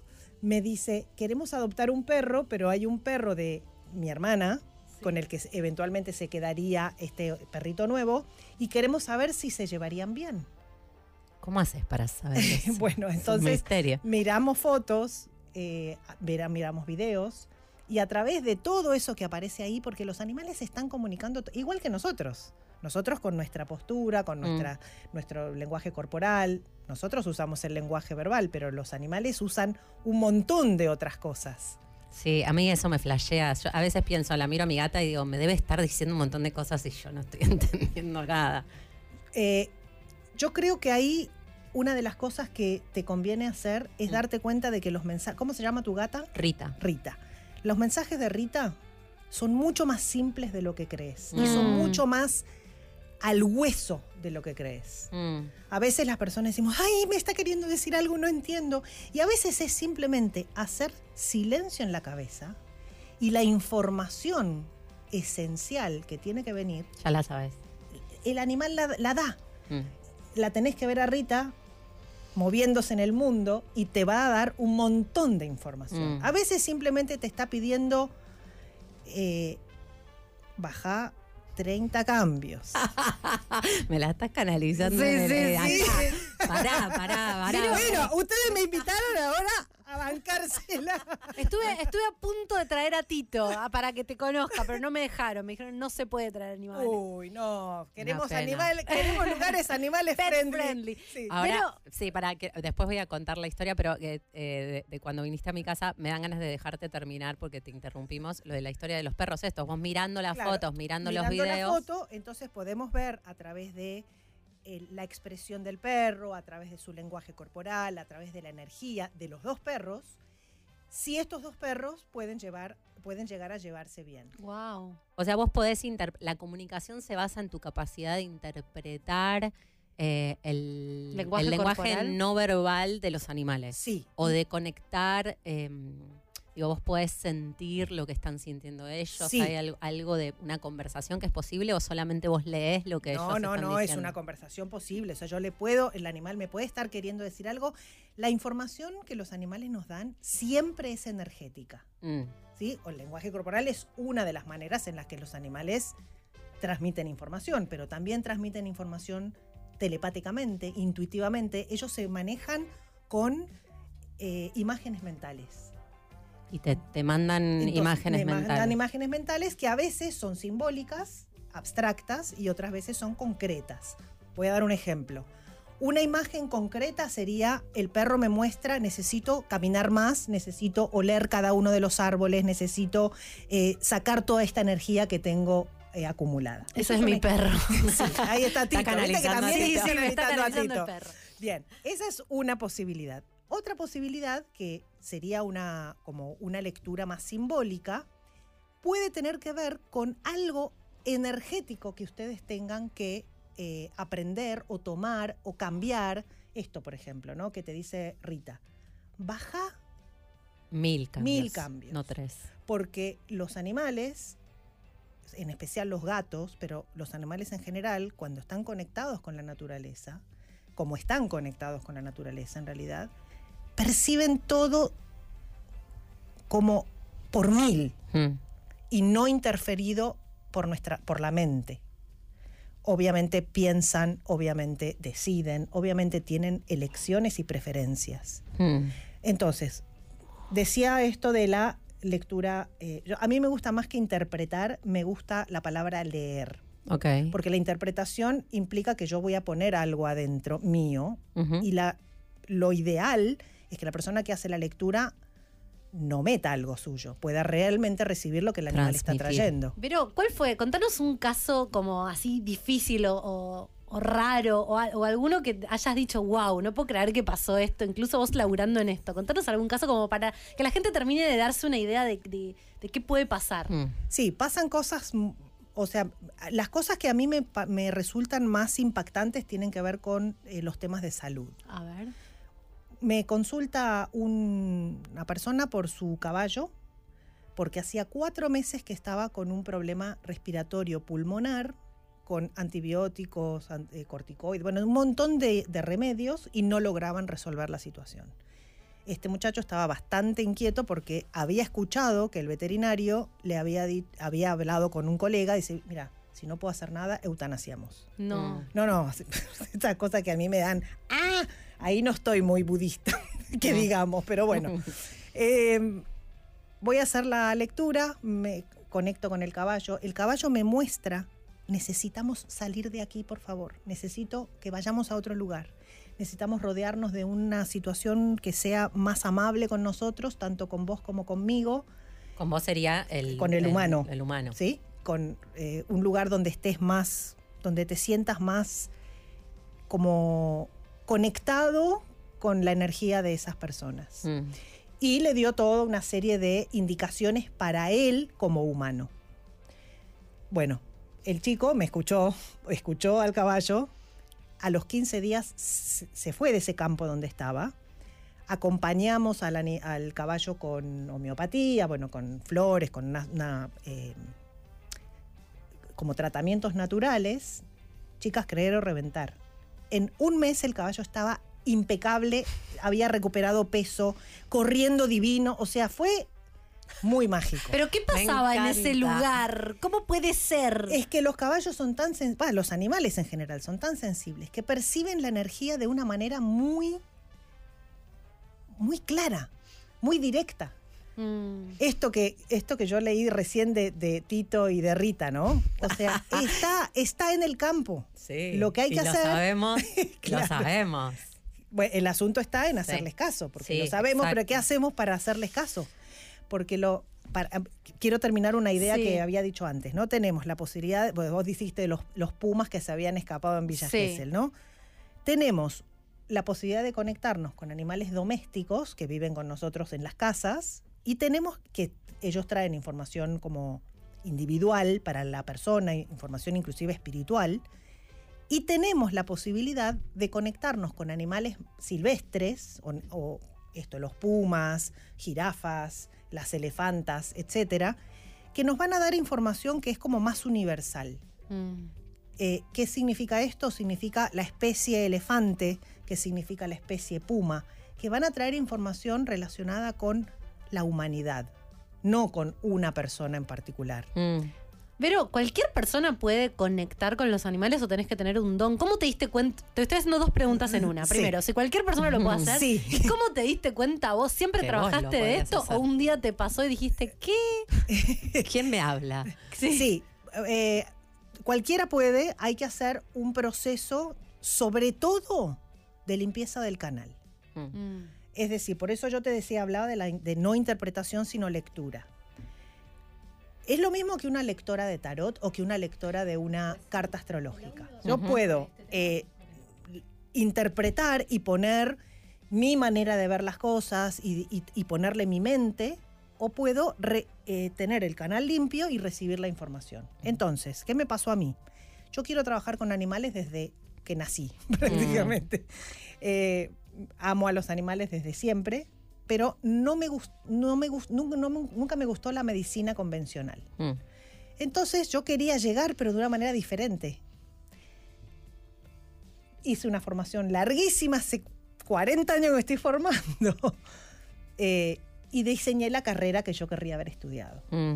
me dice, queremos adoptar un perro, pero hay un perro de mi hermana con el que eventualmente se quedaría este perrito nuevo y queremos saber si se llevarían bien. ¿Cómo haces para saber eso? Bueno, entonces miramos fotos, eh, miramos videos y a través de todo eso que aparece ahí, porque los animales se están comunicando igual que nosotros. Nosotros con nuestra postura, con nuestra, nuestro lenguaje corporal, nosotros usamos el lenguaje verbal, pero los animales usan un montón de otras cosas. Sí, a mí eso me flashea. Yo a veces pienso, la miro a mi gata y digo, me debe estar diciendo un montón de cosas y yo no estoy entendiendo nada. Eh, yo creo que ahí una de las cosas que te conviene hacer es Mm. darte cuenta de que los mensajes... ¿Cómo se llama tu gata? Rita. Rita. Los mensajes de Rita son mucho más simples de lo que crees y son Mm. mucho más al hueso de lo que crees. Mm. A veces las personas decimos, ay, me está queriendo decir algo, no entiendo. Y a veces es simplemente hacer silencio en la cabeza y la información esencial que tiene que venir, Ya la sabes. el animal la, la da. Mm. La tenés que ver a Rita moviéndose en el mundo y te va a dar un montón de información. Mm. A veces simplemente te está pidiendo eh, baja 30 cambios. Me la estás canalizando. Sí, sí, sí. Pará, pará, pará. Pero bueno, ustedes me invitaron ahora a bancársela. Estuve, estuve a punto de traer a Tito para que te conozca, pero no me dejaron. Me dijeron, no se puede traer animales. Uy, no. Queremos, pena. animal, queremos lugares animales Pet friendly. friendly. Sí. Ahora, sí, para que después voy a contar la historia, pero eh, eh, de, de cuando viniste a mi casa me dan ganas de dejarte terminar porque te interrumpimos lo de la historia de los perros estos. Vos mirando las Claro, fotos, mirando, los videos. la foto, entonces podemos ver a través de la expresión del perro, a través de su lenguaje corporal, a través de la energía de los dos perros, si estos dos perros pueden, llevar, pueden llegar a llevarse bien. Wow. O sea, vos podés inter- la comunicación se basa en tu capacidad de interpretar eh, el Lenguaje el lenguaje corporal. no verbal de los animales. Sí. O de conectar, eh, digo, vos podés sentir lo que están sintiendo ellos. Sí. ¿Hay al- algo de una conversación que es posible o solamente vos lees lo que ellos No, no, no, es una conversación posible. O sea, yo le puedo, el animal me puede estar queriendo decir algo. La información que los animales nos dan siempre es energética. Mm, ¿sí? O el lenguaje corporal es una de las maneras en las que los animales transmiten información, pero también transmiten información telepáticamente, intuitivamente. Ellos se manejan con eh, imágenes mentales. Y te, te mandan Entonces, imágenes me mandan mentales. imágenes mentales que a veces son simbólicas, abstractas, y otras veces son concretas. Voy a dar un ejemplo. Una imagen concreta sería, el perro me muestra, necesito caminar más, necesito oler cada uno de los árboles, necesito eh, sacar toda esta energía que tengo eh, acumulada. Ese Eso es mi perro. Sí, ahí está Tito. ¿viste que a también Tito. está está canalizando a el Tito? perro. Bien, esa es una posibilidad. Otra posibilidad, que sería una, como una lectura más simbólica, puede tener que ver con algo energético que ustedes tengan que eh, aprender o tomar o cambiar. Esto, por ejemplo, ¿no? Que te dice Rita. Baja Mil cambios. Mil cambios. No tres. porque los animales, en especial los gatos, pero los animales en general, cuando están conectados con la naturaleza, como están conectados con la naturaleza en realidad, perciben todo como por mil Mm. y no interferido por nuestra por la mente. Obviamente piensan, obviamente deciden, obviamente tienen elecciones y preferencias. Mm. Entonces, decía esto de la lectura, eh, yo- a mí me gusta más que interpretar, me gusta la palabra leer, Ok. porque la interpretación implica que yo voy a poner algo adentro mío y la, lo ideal es que la persona que hace la lectura no meta algo suyo, pueda realmente recibir lo que el animal está trayendo. Pero, ¿cuál fue? Contanos un caso como así difícil o, o- o raro o, al- o alguno que hayas dicho, wow, no puedo creer que pasó esto, incluso vos laburando en esto. Contanos algún caso como para que la gente termine de darse una idea de, de- de qué puede pasar. Mm. Sí, pasan cosas, mm, o sea, las cosas que a mí me, pa- me resultan más impactantes tienen que ver con eh, los temas de salud. A ver. Me consulta un- una persona por su caballo, porque hacía cuatro meses que estaba con un problema respiratorio pulmonar, con antibióticos, an- eh, corticoides, bueno, un montón de, de remedios y no lograban resolver la situación. Este muchacho estaba bastante inquieto porque había escuchado que el veterinario le había, hablado con un colega y dice, mira, si no puedo hacer nada, eutanasiamos. No. No, no, estas cosas que a mí me dan, ah, ahí no estoy muy budista, que digamos, pero bueno. Eh, voy a hacer la lectura, me conecto con el caballo, el caballo me muestra, necesitamos salir de aquí, por favor, necesito que vayamos a otro lugar. Necesitamos rodearnos de una situación que sea más amable con nosotros, tanto con vos como conmigo, Con vos sería el, Con el humano. El, humano. ¿sí? Con eh, un lugar donde estés más, donde te sientas más como conectado con la energía de esas personas. Mm. Y le dio toda una serie de indicaciones para él como humano. Bueno, el chico me escuchó, escuchó al caballo, a los 15 días se fue de ese campo donde estaba. Acompañamos al, al caballo con homeopatía, bueno, con flores, con una, una, eh, como tratamientos naturales. Chicas, creer o reventar. En un mes el caballo estaba impecable, había recuperado peso, corriendo divino, o sea, fue muy mágico. Pero ¿qué pasaba en ese lugar? ¿Cómo puede ser? Es que los caballos son tan sen- bah, los animales en general son tan sensibles que perciben la energía de una manera muy muy clara, muy directa. Mm. Esto que, esto que yo leí recién de, de Tito y de Rita, ¿no? O sea, está, está en el campo. Sí. Lo que hay si que lo hacer- sabemos, Claro. lo sabemos. Bueno, el asunto está en Sí. hacerles caso, porque Sí, lo sabemos, pero. ¿qué hacemos para hacerles caso? Porque lo para- quiero terminar una idea Sí. que había dicho antes, ¿no? Tenemos la posibilidad, pues vos dijiste los, los pumas que se habían escapado en Villa Sí. Gesell, ¿no? Tenemos la posibilidad de conectarnos con animales domésticos que viven con nosotros en las casas, Y tenemos que ellos traen información como individual para la persona, información inclusive espiritual, y tenemos la posibilidad de conectarnos con animales silvestres, o, o esto, los pumas, jirafas, las elefantas, etcétera, que nos van a dar información que es como más universal. Mm. Eh, ¿Qué significa esto? Significa la especie elefante, que significa la especie puma, que van a traer información relacionada con la humanidad, no con una persona en particular. Mm. Pero cualquier persona puede conectar con los animales o tenés que tener un don. ¿Cómo te diste cuenta? Te estoy haciendo dos preguntas en una. Sí. Primero, si cualquier persona lo puede hacer, Sí. ¿y ¿cómo te diste cuenta vos? ¿Siempre Que vos lo trabajaste de esto hacer. o un día te pasó y dijiste, ¿qué? ¿Quién me habla? Sí, eh, cualquiera puede, hay que hacer un proceso, sobre todo de limpieza del canal. Mm. Es decir, por eso yo te decía, hablaba de, la, de no interpretación, sino lectura. Es lo mismo que una lectora de tarot o que una lectora de una carta astrológica. Yo puedo eh, interpretar y poner mi manera de ver las cosas y, y- y ponerle mi mente, o puedo re- eh, tener el canal limpio y recibir la información. Entonces, ¿qué me pasó a mí? Yo quiero trabajar con animales desde que nací, prácticamente. Eh, amo a los animales desde siempre, pero no me gust- no me gust- nunca, no me- nunca me gustó la medicina convencional. Mm. Entonces yo quería llegar, pero de una manera diferente. Hice una formación larguísima, hace 40 años que me estoy formando, eh, y diseñé la carrera que yo querría haber estudiado. Mm.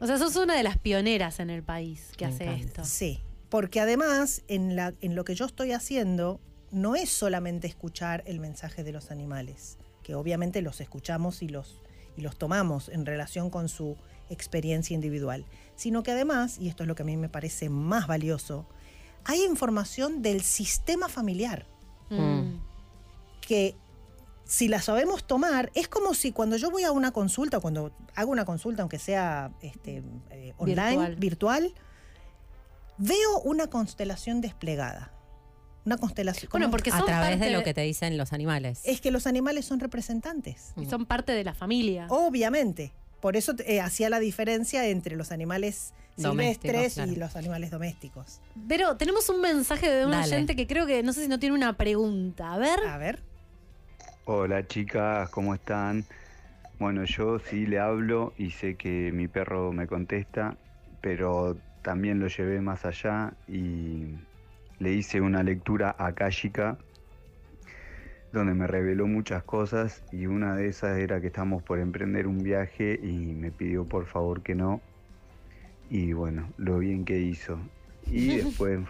O sea, sos una de las pioneras en el país que Me hace encanta. esto. Sí, porque además en, la, en lo que yo estoy haciendo no es solamente escuchar el mensaje de los animales, que obviamente los escuchamos y los, y los tomamos en relación con su experiencia individual, sino que además, y esto es lo que a mí me parece más valioso, hay información del sistema familiar Mm. que si la sabemos tomar, es como si cuando yo voy a una consulta, cuando hago una consulta, aunque sea este, eh, online, Virtual. virtual. veo una constelación desplegada. Una constelación. Bueno, porque A través parte de lo que te dicen los animales. es que los animales son representantes. y son parte de la familia. Obviamente. Por eso eh, hacía la diferencia entre los animales Domésticos, silvestres claro. y los animales domésticos. Pero tenemos un mensaje de un oyente que creo que no sé si no tiene una pregunta. A ver. A ver. Hola chicas, ¿cómo están? Bueno, yo sí le hablo y sé que mi perro me contesta, pero también lo llevé más allá y le hice una lectura akáshica donde me reveló muchas cosas y una de esas era que estamos por emprender un viaje y me pidió por favor que no. Y bueno, lo bien que hizo. Y después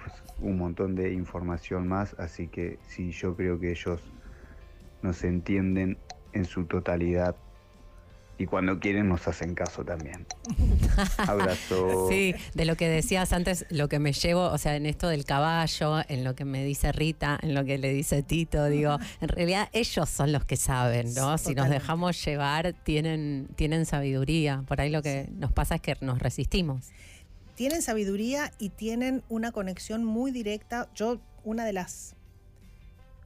un montón de información más, así que sí, yo creo que ellos nos entienden en su totalidad y cuando quieren nos hacen caso también. Abrazo. Sí, de lo que decías antes, lo que me llevo, o sea, en esto del caballo, en lo que me dice Rita, en lo que le dice Tito, digo, en realidad ellos son los que saben, ¿no? Si nos dejamos llevar, tienen, tienen sabiduría. Por ahí lo que nos pasa es que nos resistimos. tienen sabiduría y tienen una conexión muy directa. Yo, una de las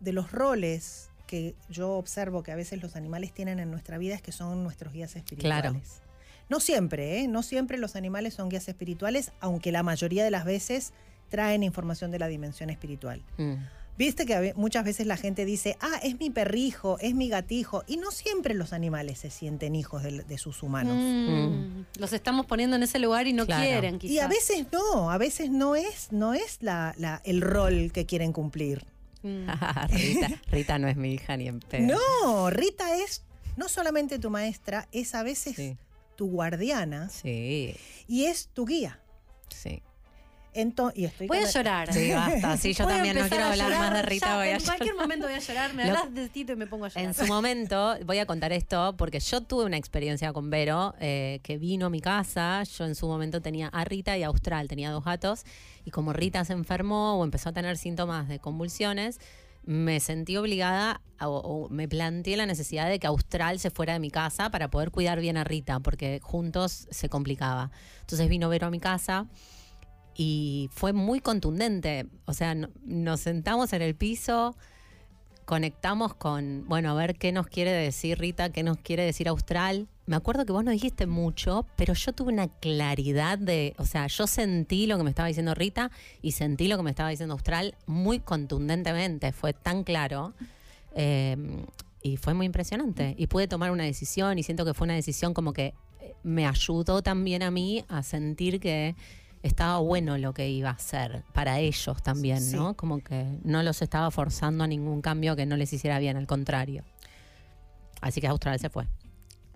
de los roles que yo observo que a veces los animales tienen en nuestra vida es que son nuestros guías espirituales. No siempre, ¿eh? No siempre los animales son guías espirituales, aunque la mayoría de las veces traen información de la dimensión espiritual. Mm. Viste que muchas veces la gente dice, ah, es mi perrijo, es mi gatijo, y no siempre los animales se sienten hijos de, de sus humanos. Mm. Los estamos poniendo en ese lugar y no Claro. quieren, quizás. Y a veces no, a veces no es, no es la, la- el rol que quieren cumplir. Mm. Rita, Rita no es mi hija ni en pedo. No, Rita es no solamente tu maestra, es a veces Sí, tu guardiana sí, y es tu guía. sí. Ento- y estoy Voy a llorar. Sí, basta. Sí, yo Voy también no quiero hablar llorar más de Rita. ya, voy a en cualquier llorar. momento voy a llorar. Me hablas de Tito y me pongo a llorar. En su momento, voy a contar esto porque yo tuve una experiencia con Vero eh, que vino a mi casa. Yo en su momento tenía a Rita y a Austral, tenía dos gatos. Y como Rita se enfermó o empezó a tener síntomas de convulsiones, me sentí obligada a- o, o me planteé la necesidad de que Austral se fuera de mi casa para poder cuidar bien a Rita, porque juntos se complicaba. Entonces vino Vero a mi casa y fue muy contundente. O sea, no- nos sentamos en el piso, conectamos con, bueno, a ver qué nos quiere decir Rita, qué nos quiere decir Austral. me acuerdo que vos no dijiste mucho, pero yo tuve una claridad de, o sea, yo sentí lo que me estaba diciendo Rita y sentí lo que me estaba diciendo Austral muy contundentemente, fue tan claro. eh, y fue muy impresionante. Y pude tomar una decisión y siento que fue una decisión como que eh, me ayudó también a mí a sentir que estaba bueno lo que iba a hacer para ellos también, Sí. ¿no? Como que no los estaba forzando a ningún cambio que no les hiciera bien, al contrario. Así que Austral se fue.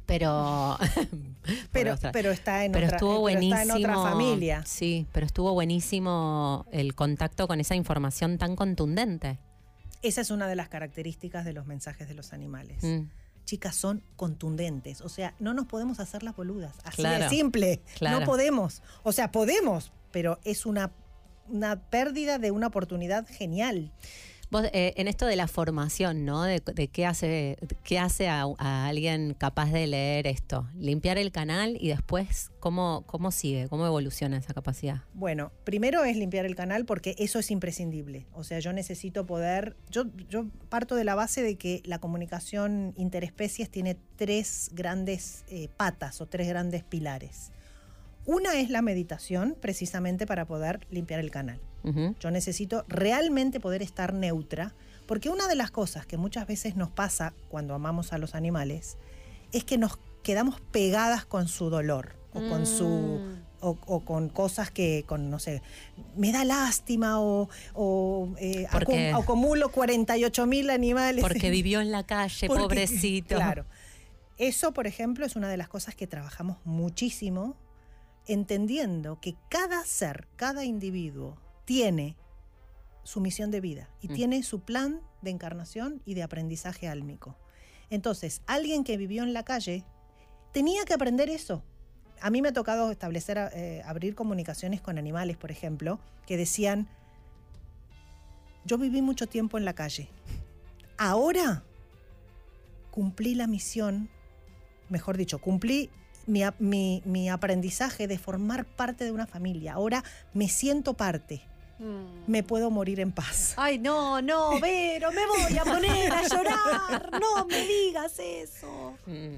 Pero, Pero, pero está en pero otra, estuvo pero buenísimo. está en otra familia. Sí, pero estuvo buenísimo el contacto con esa información tan contundente. Esa es una de las características de los mensajes de los animales. Mm, Chicas, son contundentes. O sea, no nos podemos hacer las boludas. Así Claro, de simple. claro. No podemos. O sea, podemos, pero es una, una pérdida de una oportunidad genial. Vos, eh, en esto de la formación, ¿no? De, de qué hace, qué hace a, alguien capaz de leer esto. Limpiar el canal y después, ¿cómo, cómo sigue? ¿Cómo evoluciona esa capacidad? Bueno, primero es limpiar el canal porque eso es imprescindible. O sea, yo necesito poder. Yo, yo parto de la base de que la comunicación interespecies tiene tres grandes eh, patas o tres grandes pilares. Una es la meditación, precisamente para poder limpiar el canal. Yo necesito realmente poder estar neutra, porque una de las cosas que muchas veces nos pasa cuando amamos a los animales es que nos quedamos pegadas con su dolor o con su Mm. o, o con cosas que, con, no sé, me da lástima o, o, eh, Porque- acumulo 48 mil animales. Porque vivió en la calle, Porque- pobrecito. Claro. Eso, por ejemplo, es una de las cosas que trabajamos muchísimo, entendiendo que cada ser, cada individuo tiene su misión de vida y Mm. tiene su plan de encarnación y de aprendizaje álmico. Entonces, alguien que vivió en la calle tenía que aprender eso. A mí me ha tocado establecer, eh, abrir comunicaciones con animales, por ejemplo, que decían, yo viví mucho tiempo en la calle. Ahora cumplí la misión, mejor dicho, cumplí mi, mi- mi aprendizaje de formar parte de una familia. Ahora me siento parte, Mm. me puedo morir en paz. Ay, no, no, Vero, me voy a poner a llorar. No me digas eso. Mm,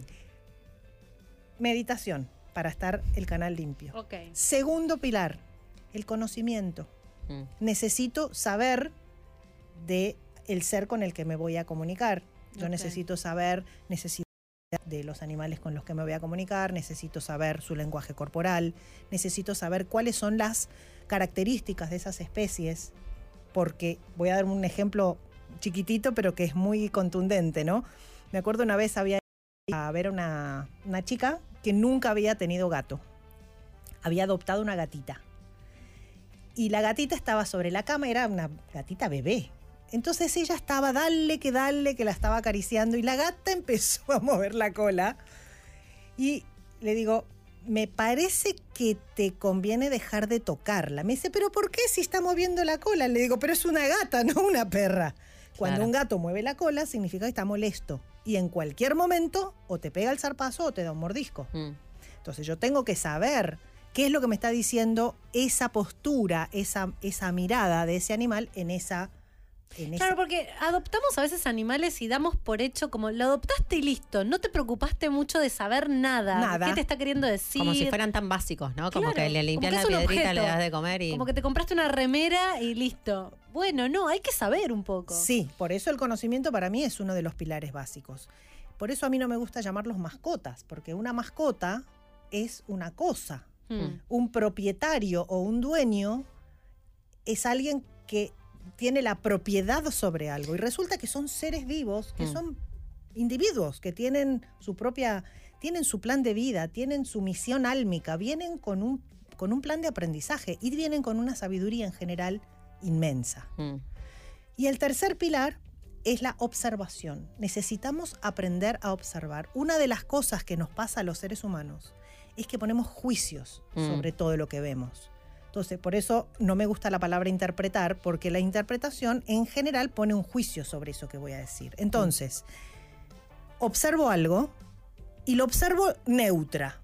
Meditación, para estar el canal limpio. Segundo pilar, el conocimiento. mm. Necesito saber de el ser con el que me voy a comunicar. Yo necesito saber, necesito de los animales con los que me voy a comunicar, necesito saber su lenguaje corporal, necesito saber cuáles son las características de esas especies, porque voy a dar un ejemplo chiquitito, pero que es muy contundente, ¿no? Me acuerdo una vez había ido a ver a una, una chica que nunca había tenido gato. Había adoptado una gatita. Y la gatita estaba sobre la cama, era una gatita bebé. Entonces ella estaba, dale que dale, que la estaba acariciando y la gata empezó a mover la cola. Y le digo, me parece que te conviene dejar de tocarla. Me dice, pero ¿por qué si está moviendo la cola? Le digo, pero es una gata, no una perra. Cuando Claro. un gato mueve la cola significa que está molesto. Y en cualquier momento o te pega el zarpazo o te da un mordisco. Mm. Entonces yo tengo que saber qué es lo que me está diciendo esa postura, esa, esa mirada de ese animal en esa... En Claro, esa- porque adoptamos a veces animales y damos por hecho como lo adoptaste y listo. No te preocupaste mucho de saber nada. Nada. ¿Qué te está queriendo decir? Como si fueran tan básicos, ¿no? Como Claro, que le limpias la piedrita, le das de comer y. Como que te compraste una remera y listo. Bueno, no, hay que saber un poco. Sí, por eso el conocimiento para mí es uno de los pilares básicos. Por eso a mí no me gusta llamarlos mascotas, porque una mascota es una cosa. Mm. Un propietario o un dueño es alguien que tiene la propiedad sobre algo y resulta que son seres vivos, que Mm. son individuos, que tienen su propia, tienen su plan de vida, tienen su misión álmica, vienen con un, con un plan de aprendizaje y vienen con una sabiduría en general inmensa. Mm. Y el tercer pilar es la observación. Necesitamos aprender a observar. Una de las cosas que nos pasa a los seres humanos es que ponemos juicios Mm. sobre todo lo que vemos. Entonces, por eso no me gusta la palabra interpretar, porque la interpretación en general pone un juicio sobre eso que voy a decir. Entonces, observo algo y lo observo neutra.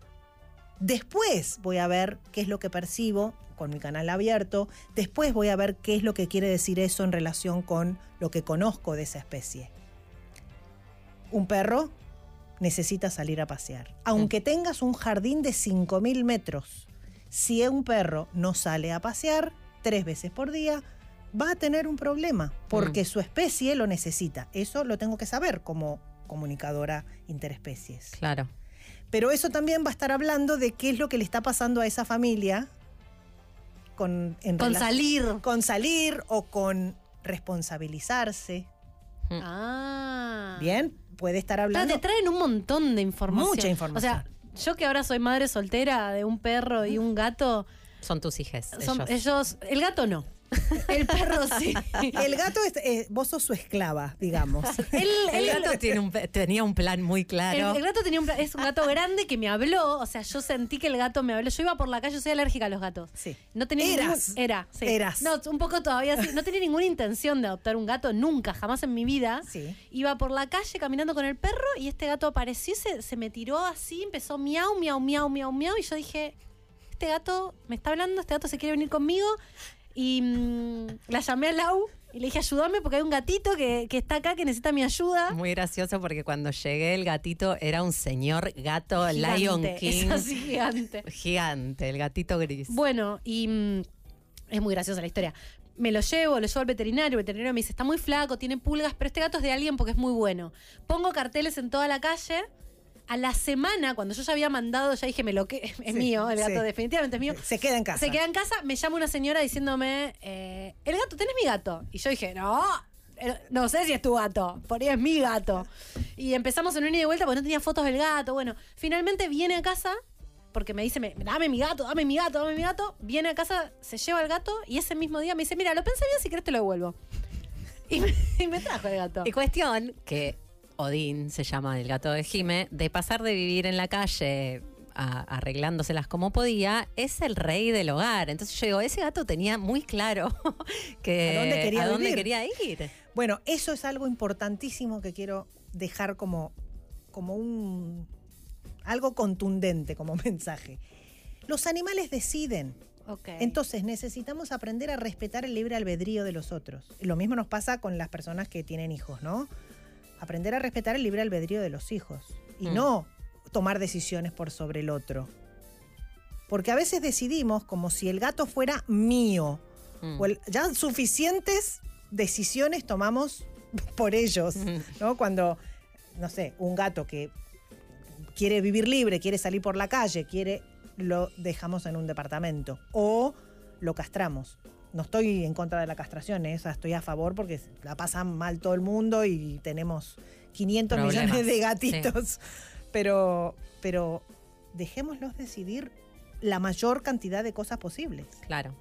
Después voy a ver qué es lo que percibo con mi canal abierto. Después voy a ver qué es lo que quiere decir eso en relación con lo que conozco de esa especie. Un perro necesita salir a pasear. Aunque tengas un jardín de 5.000 metros, si un perro no sale a pasear tres veces por día, va a tener un problema, porque su especie lo necesita. Eso lo tengo que saber como comunicadora interespecies. Claro. Pero eso también va a estar hablando de qué es lo que le está pasando a esa familia con, en Con salir. con salir o con responsabilizarse. Ah. Bien, puede estar hablando. te traen un montón de información. Mucha información. O sea, yo que ahora soy madre soltera de un perro y un gato, Son tus hijes. son- ellos. ellos, el gato no. El perro sí. El gato, es, eh, vos sos su esclava, digamos. El, El el- gato tiene un pe- tenía un plan muy claro. el- el gato tenía un, pla- es un gato grande que me habló, o sea, yo sentí que el gato me habló. Yo iba por la calle, yo soy alérgica a los gatos. Sí. No tenía Eras. ningún- era, sí. Eras. No, un poco todavía sí. No tenía ninguna intención de adoptar un gato, nunca, jamás en mi vida. Sí. Iba por la calle caminando con el perro y este gato apareció y se, se me tiró así, empezó miau, miau, miau, miau, miau. Y yo dije, este gato me está hablando, este gato se quiere venir conmigo. Y mm, la llamé a Lau y le dije, ayúdame porque hay un gatito que, que está acá que necesita mi ayuda. Muy gracioso porque cuando llegué el gatito era un señor gato Gigante, Lion es King. así gigante. Gigante, el gatito gris. Bueno, y mm, es muy graciosa la historia. Me lo llevo, lo llevo al veterinario, el veterinario me dice, está muy flaco, tiene pulgas, pero este gato es de alguien porque es muy bueno. Pongo carteles en toda la calle. A la semana, cuando yo ya había mandado, ya dije, me lo que es Sí, mío, el gato sí. definitivamente es mío. Se queda en casa. Se queda en casa, me llama una señora diciéndome, eh, el gato, tenés mi gato. Y yo dije, no, eh, no sé si es tu gato, por ahí es mi gato. Y empezamos en un ida y de vuelta porque no tenía fotos del gato. Bueno, finalmente viene a casa, porque me dice, me- dame mi gato, dame mi gato, dame mi gato. Viene a casa, se lleva el gato y ese mismo día me dice, mira, lo pensé bien, si querés te lo devuelvo. Y me, y me trajo el gato. Y cuestión que Odín se llama el gato de Jime, de pasar de vivir en la calle a- arreglándoselas como podía, es el rey del hogar. Entonces yo digo, ese gato tenía muy claro que ¿A dónde quería a dónde vivir? quería ir. Bueno, eso es algo importantísimo que quiero dejar como, como un algo contundente como mensaje. Los animales deciden. Ok. Entonces necesitamos aprender a respetar el libre albedrío de los otros. Lo mismo nos pasa con las personas que tienen hijos, ¿no? Aprender a respetar el libre albedrío de los hijos y Mm. no tomar decisiones por sobre el otro. Porque a veces decidimos como si el gato fuera mío. Mm. O el- ya suficientes decisiones tomamos por ellos, Mm. ¿no? Cuando, no sé, un gato que quiere vivir libre, quiere salir por la calle, quiere, lo dejamos en un departamento o lo castramos. No estoy en contra de la castración, ¿eh? O sea, estoy a favor porque la pasan mal todo el mundo y tenemos 500 Problemas, millones de sí. gatitos. Pero, pero dejémoslos decidir la mayor cantidad de cosas posibles. Claro.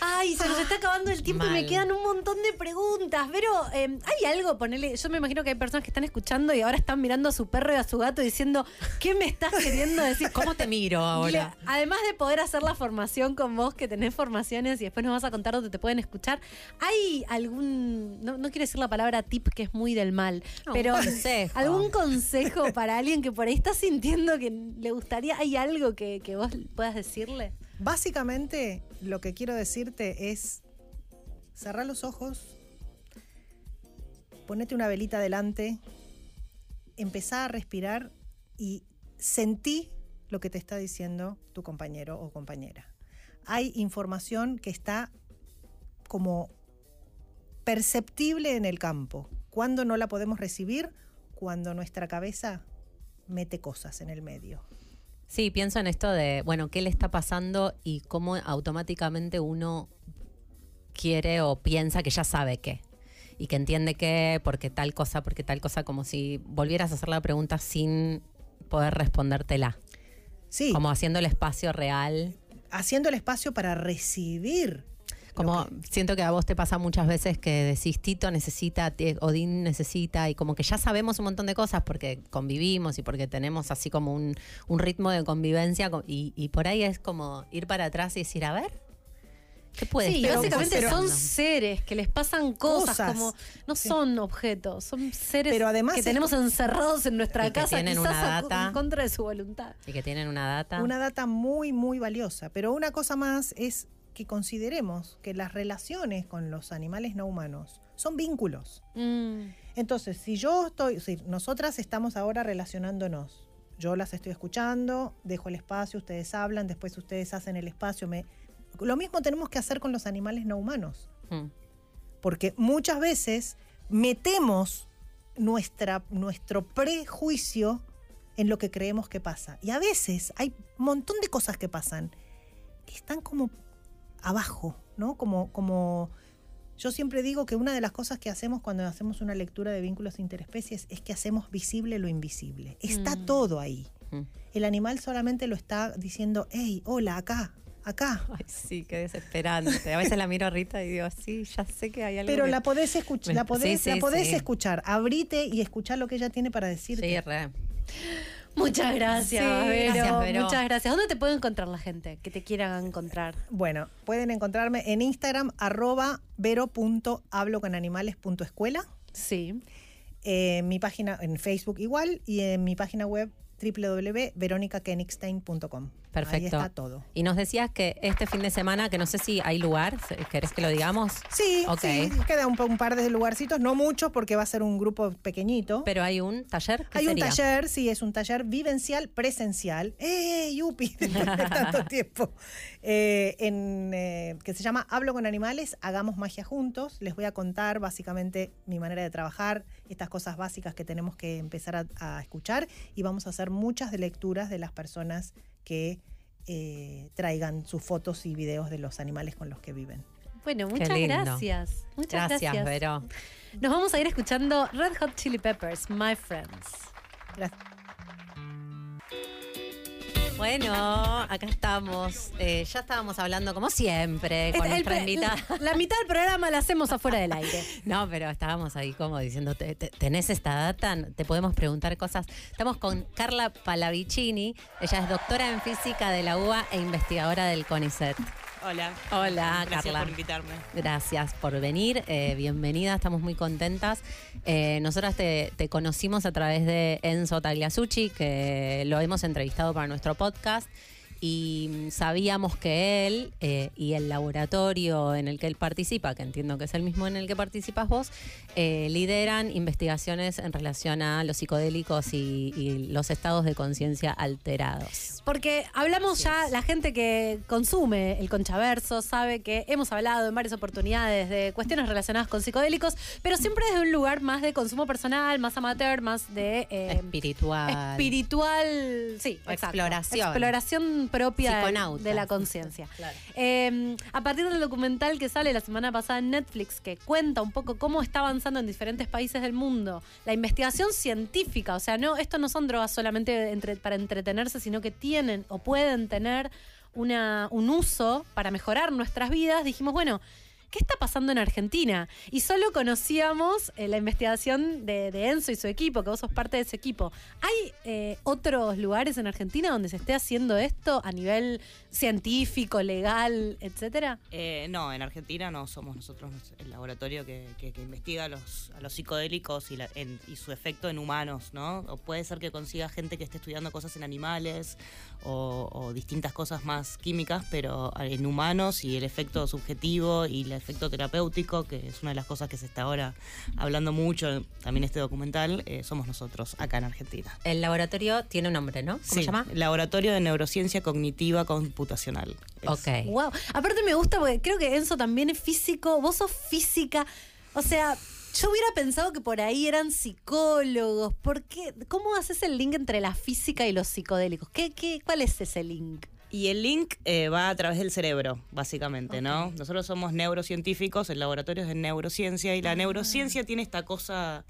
Ay, se nos está acabando el tiempo y me quedan un montón de preguntas. Pero eh, hay algo, ponele. Yo me imagino que hay personas que están escuchando y ahora están mirando a su perro y a su gato diciendo, ¿qué me estás queriendo decir? ¿Cómo te miro ahora? Le- además de poder hacer la formación con vos, que tenés formaciones y después nos vas a contar dónde te pueden escuchar, ¿hay algún, no, no quiero decir la palabra tip que es muy del mal, No, pero consejo. algún consejo para alguien que por ahí está sintiendo que le gustaría, ¿hay algo que, que vos puedas decirle? Básicamente, lo que quiero decirte es cerrar los ojos, ponete una velita delante, empezá a respirar y sentí lo que te está diciendo tu compañero o compañera. Hay información que está como perceptible en el campo. ¿Cuándo no la podemos recibir? Cuando nuestra cabeza mete cosas en el medio. Sí, pienso en esto de, bueno, qué le está pasando y cómo automáticamente uno quiere o piensa que ya sabe qué. Y que entiende qué, porque tal cosa, porque tal cosa, como si volvieras a hacer la pregunta sin poder respondértela. Sí. Como haciendo el espacio real. haciendo el espacio para recibir. Como que- siento que a vos te pasa muchas veces que decís Tito necesita, Odín necesita, y como que ya sabemos un montón de cosas porque convivimos y porque tenemos así como un, un ritmo de convivencia co- y, y por ahí es como ir para atrás y decir, a ver, ¿qué puede Sí, básicamente son seres que les pasan cosas, Cosas, como no sí. son objetos, son seres Pero además que tenemos encerrados en nuestra Y que casa, tienen quizás una data. en contra de su voluntad. Y que tienen una data. Una data muy, muy valiosa. Pero una cosa más es que consideremos que las relaciones con los animales no humanos son vínculos. Mm. Entonces, si yo estoy, si nosotras estamos ahora relacionándonos, yo las estoy escuchando, dejo el espacio, ustedes hablan, después ustedes hacen el espacio, me... lo mismo tenemos que hacer con los animales no humanos, Mm. porque muchas veces metemos nuestra, nuestro prejuicio en lo que creemos que pasa. Y a veces hay un montón de cosas que pasan que están como abajo, ¿no? Como, como yo siempre digo que una de las cosas que hacemos cuando hacemos una lectura de vínculos interespecies es que hacemos visible lo invisible. Está Mm. todo ahí. Mm. El animal solamente lo está diciendo, hey, hola, acá, acá. Ay, sí, qué desesperante. A veces la miro a Rita y digo, sí, ya sé que hay algo. Pero que- la podés, escuchar, la Sí, podés, sí, la podés sí. escuchar. Abrite y escuchar lo que ella tiene para decirte. Sí, re. Muchas gracias, Sí, Vero. gracias, Vero. Muchas gracias. ¿Dónde te puede encontrar la gente que te quieran encontrar? Bueno, pueden encontrarme en Instagram, arroba vero.habloconanimales.escuela. Sí. En mi página, en Facebook igual, y en mi página web www.veronicakenigstein.com. Ahí Perfecto. está todo. Y nos decías que este fin de semana, que no sé si hay lugar, ¿querés que lo digamos? Sí, Ok. sí, queda un, pa- un par de lugarcitos, no muchos porque va a ser un grupo pequeñito. Pero hay un taller. ¿qué Hay un taller, sí, es un taller vivencial presencial. ¡Eh, Yupi! Después de tanto tiempo. Eh, en, eh, que se llama Hablo con animales, hagamos magia juntos. Les voy a contar básicamente mi manera de trabajar, estas cosas básicas que tenemos que empezar a, a escuchar y vamos a hacer muchas de lecturas de las personas que eh, traigan sus fotos y videos de los animales con los que viven. Bueno, muchas gracias. Muchas Gracias, gracias. Vero. Nos vamos a ir escuchando Red Hot Chili Peppers, My Friends. Gracias. Bueno, acá estamos. Eh, ya estábamos hablando, como siempre, con El- nuestra invitada. La, la mitad del programa la hacemos afuera del aire. No, pero estábamos ahí como diciendo, "¿Te- te- ¿tenés esta data? Te podemos preguntar cosas. Estamos con Carla Palavicini. Ella es doctora en física de la UBA e investigadora del CONICET. Hola. Hola, Gracias Carla. por invitarme. Gracias por venir, eh, bienvenida, estamos muy contentas. Eh, nosotras te, te conocimos a través de Enzo Tagliasucci, que lo hemos entrevistado para nuestro podcast. Y sabíamos que él eh, y el laboratorio en el que él participa, que entiendo que es el mismo en el que participas vos, eh, lideran investigaciones en relación a los psicodélicos y, y los estados de conciencia alterados. Porque hablamos ya, la gente que consume el conchaverso sabe que hemos hablado en varias oportunidades de cuestiones relacionadas con psicodélicos, pero siempre desde un lugar más de consumo personal, más amateur, más de... eh, Espiritual. Espiritual, sí, exacto. exploración. Exploración propia de- la conciencia. Claro. Eh, a partir del documental que sale la semana pasada en Netflix, que cuenta un poco cómo está avanzando en diferentes países del mundo la investigación científica, o sea, no, esto no son drogas solamente entre- para entretenerse, sino que tienen o pueden tener una, un uso para mejorar nuestras vidas, dijimos, bueno, ¿qué está pasando en Argentina? Y solo conocíamos eh, la investigación de, Enzo y su equipo, que vos sos parte de ese equipo. ¿Hay eh, otros lugares en Argentina donde se esté haciendo esto a nivel científico, legal, etcétera? Eh, no, en Argentina no somos nosotros el laboratorio que, que- que investiga los, a los psicodélicos y, la- su efecto en humanos, ¿no? O puede ser que consiga gente que esté estudiando cosas en animales o, o distintas cosas más químicas, pero en humanos y el efecto subjetivo y el efecto terapéutico, que es una de las cosas que se está ahora hablando mucho, también este documental, eh, somos nosotros acá en Argentina. El laboratorio tiene un nombre, ¿no? ¿Cómo Sí, se llama? Laboratorio de Neurociencia Cognitiva Computacional. Es- Ok. Wow. Aparte me gusta porque creo que Enzo también es físico, vos sos física. O sea, yo hubiera pensado que por ahí eran psicólogos. ¿Por qué? ¿Cómo haces el link entre la física y los psicodélicos? ¿Qué, qué, ¿Cuál es ese link? Y el link eh, va a través del cerebro, básicamente, ¿no? Nosotros somos neurocientíficos, el laboratorio es de neurociencia, y la neurociencia tiene esta cosa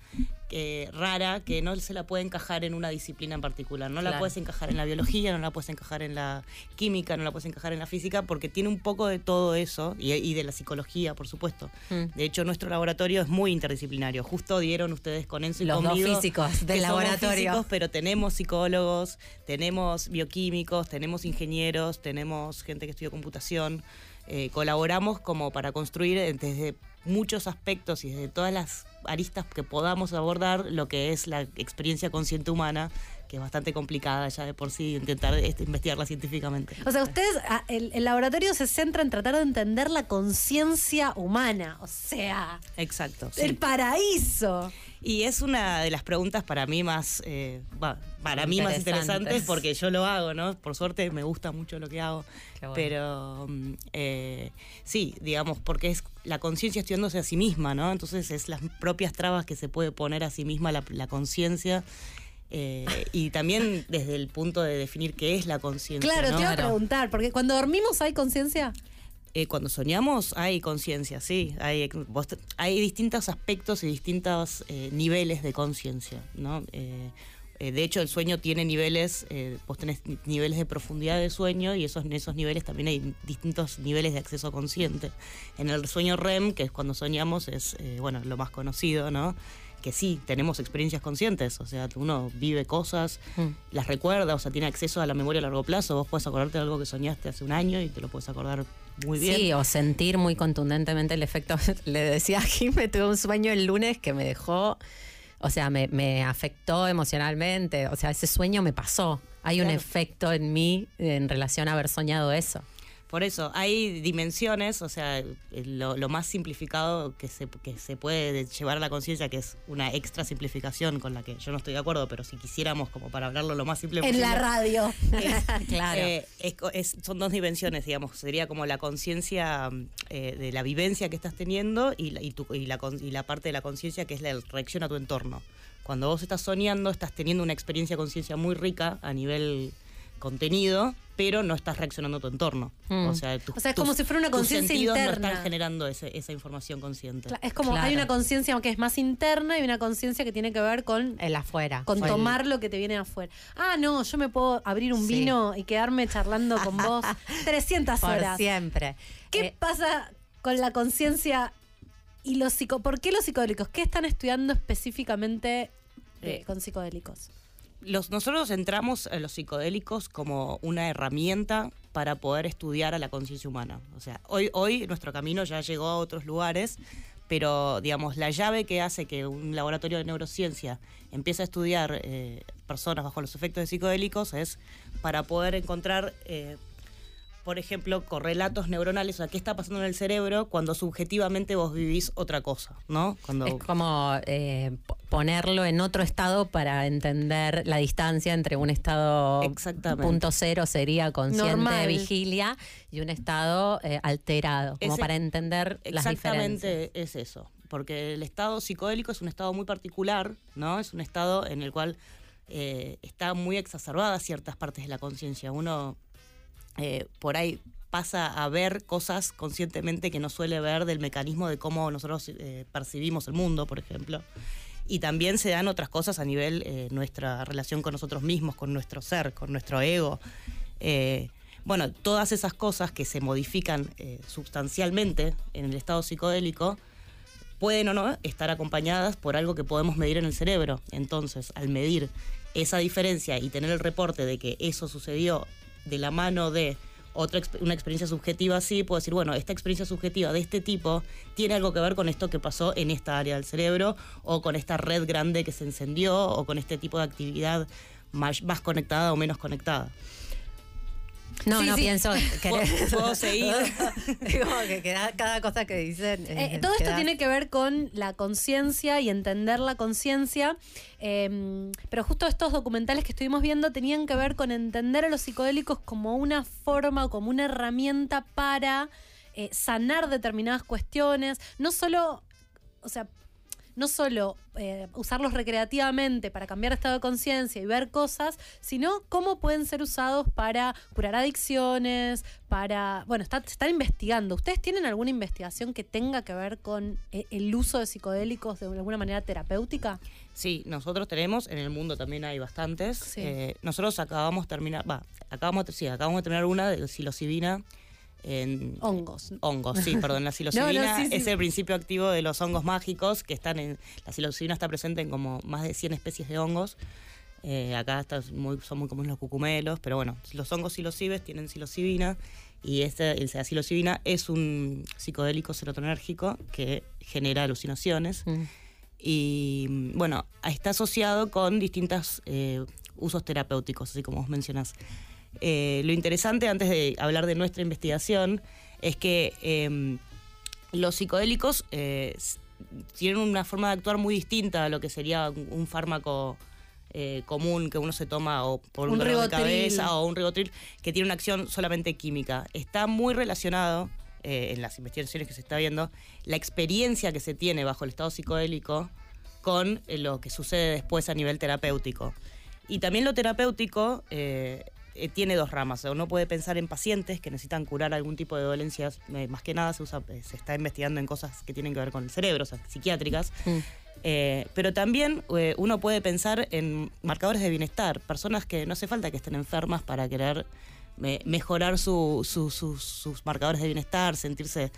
eh, rara que no se la puede encajar en una disciplina en particular. No la puedes encajar en la biología, no la puedes encajar en la química, no la puedes encajar en la física, porque tiene un poco de todo eso, y, y de la psicología, por supuesto. Mm. De hecho, nuestro laboratorio es muy interdisciplinario. Justo dieron ustedes con Enzo y Los dos conmigo físicos del laboratorio. físicos, pero tenemos psicólogos, tenemos bioquímicos, tenemos ingenieros, tenemos gente que estudia computación. Eh, colaboramos como para construir desde muchos aspectos y desde todas las aristas que podamos abordar lo que es la experiencia consciente humana, que es bastante complicada ya de por sí intentar este, investigarla científicamente. O sea, ustedes, ah, el, el laboratorio se centra en tratar de entender la conciencia humana. O sea, Exacto. sí. el paraíso. Y es una de las preguntas para mí más, eh, para mí más Interesantes. porque yo lo hago, ¿no? Por suerte me gusta mucho lo que hago. Bueno. Pero mm, eh, sí, digamos, porque es la conciencia estudiándose a sí misma, ¿no? Entonces es las propias trabas que se puede poner a sí misma la, la conciencia. eh, y también desde el punto de definir qué es la conciencia. Claro, ¿no? te iba a preguntar, porque cuando dormimos hay conciencia. Eh, cuando soñamos hay conciencia, sí. Hay, vos hay distintos aspectos y distintos eh, niveles de conciencia, ¿no? Eh, de hecho, el sueño tiene niveles, vos tenés ni- niveles de profundidad de sueño y esos, en esos niveles también hay distintos niveles de acceso consciente. En el sueño REM, que es cuando soñamos, es bueno lo más conocido, ¿no? Que sí, tenemos experiencias conscientes, o sea, uno vive cosas, Mm. las recuerda, o sea, tiene acceso a la memoria a largo plazo. Vos puedes acordarte de algo que soñaste hace un año y te lo puedes acordar muy bien. Sí, o sentir muy contundentemente el efecto. Le decía a Jim, me tuve un sueño el lunes que me dejó, o sea, me, me afectó emocionalmente. O sea, ese sueño me pasó. Hay un efecto en mí en relación a haber soñado eso. Por eso, hay dimensiones, o sea, eh, lo, lo más simplificado que se, que se puede llevar a la conciencia, que es una extra simplificación con la que yo no estoy de acuerdo, pero si quisiéramos, como para hablarlo lo más simple En la posible, radio. claro. eh, es co- es- son dos dimensiones, digamos. Sería como la conciencia mm, eh, de la vivencia que estás teniendo y la, y tu- y la, con- y la parte de la conciencia que es la reacción a tu entorno. Cuando vos estás soñando, estás teniendo una experiencia de conciencia muy rica a nivel contenido, pero no estás reaccionando a tu entorno. Mm. O sea, tus- O sea, es como tus- si fuera una conciencia sentidos no interna. están generando ese- esa información consciente. Es como Claro. hay una conciencia que es más interna y una conciencia que tiene que ver con, el afuera. con Fue el- tomar lo que te viene afuera. Ah, no, yo me puedo abrir un Sí. vino y quedarme charlando con vos 300 por horas. siempre. ¿Qué Eh, pasa con la conciencia y los psico ¿Por qué los psicodélicos? ¿Qué están estudiando específicamente Eh, con psicodélicos? Nosotros entramos a los psicodélicos como una herramienta para poder estudiar a la conciencia humana. O sea, hoy, hoy nuestro camino ya llegó a otros lugares, pero digamos, la llave que hace que un laboratorio de neurociencia empiece a estudiar eh, personas bajo los efectos de psicodélicos es para poder encontrar, eh, por ejemplo, correlatos neuronales, o sea, qué está pasando en el cerebro cuando subjetivamente vos vivís otra cosa, ¿no? Cuando Es como eh, ponerlo en otro estado para entender la distancia entre un estado Exactamente. punto cero sería consciente Normal. de vigilia y un estado eh, alterado, como Ese- para entender las diferencias. Exactamente es eso, porque el estado psicodélico es un estado muy particular, ¿no? Es un estado en el cual eh, está muy exacerbada ciertas partes de la conciencia. Uno eh, por ahí pasa a ver cosas conscientemente que no suele ver del mecanismo de cómo nosotros eh, percibimos el mundo, por ejemplo. Y también se dan otras cosas a nivel eh, nuestra relación con nosotros mismos, con nuestro ser, con nuestro ego. Eh, bueno, todas esas cosas que se modifican sustancialmente en el estado psicodélico pueden o no estar acompañadas por algo que podemos medir en el cerebro. Entonces, al medir esa diferencia y tener el reporte de que eso sucedió de la mano de otra una experiencia subjetiva así, puedo decir, bueno, esta experiencia subjetiva de este tipo tiene algo que ver con esto que pasó en esta área del cerebro o con esta red grande que se encendió o con este tipo de actividad más, más conectada o menos conectada. No, Sí, no sí. pienso. querer- ¿Puedo- seguir? Como que cada cosa que dicen. Eh, eh, todo esto tiene que ver con la conciencia y entender la conciencia, eh, pero justo estos documentales que estuvimos viendo tenían que ver con entender a los psicodélicos como una forma o como una herramienta para eh, sanar determinadas cuestiones, no solo, o sea, no solo eh, usarlos recreativamente para cambiar estado de conciencia y ver cosas, sino cómo pueden ser usados para curar adicciones, para... Bueno, está- se están investigando. ¿Ustedes tienen alguna investigación que tenga que ver con eh, el uso de psicodélicos de alguna manera terapéutica? Sí, nosotros tenemos, en el mundo también hay bastantes. Sí. Eh, nosotros acabamos de terminar, va, acabamos de, sí, acabamos de terminar una de psilocibina en Hongos. hongos, sí, perdón, la psilocibina sí. es el principio activo de los hongos mágicos que están en, la psilocibina está presente en como más de 100 especies de hongos. Eh, acá está muy, son muy comunes los cucumelos, pero bueno, los hongos psilocibes tienen psilocibina Y este, el psilocibina es un psicodélico serotonérgico que genera alucinaciones. Mm. Y mm, bueno, está asociado con distintos eh, usos terapéuticos, así como vos mencionás. Eh, lo interesante, antes de hablar de nuestra investigación, es que em, los psicodélicos eh, tienen una forma de actuar muy distinta a lo que sería un, un fármaco eh, común que uno se toma o por un, Un dolor de cabeza o un ribotril que tiene una acción solamente química. Está muy relacionado en las investigaciones que se está viendo la experiencia que se tiene bajo el estado psicodélico con lo que sucede después a nivel terapéutico. Y también lo terapéutico eh, eh, tiene dos ramas. Uno puede pensar en pacientes que necesitan curar algún tipo de dolencias. eh, más que nada se, usa, eh, se está investigando en cosas que tienen que ver con el cerebro, o sea, psiquiátricas. Mm. Eh, pero también uno puede pensar en marcadores de bienestar, personas que no hace falta que estén enfermas para querer me- mejorar su- su- sus- sus marcadores de bienestar, sentirse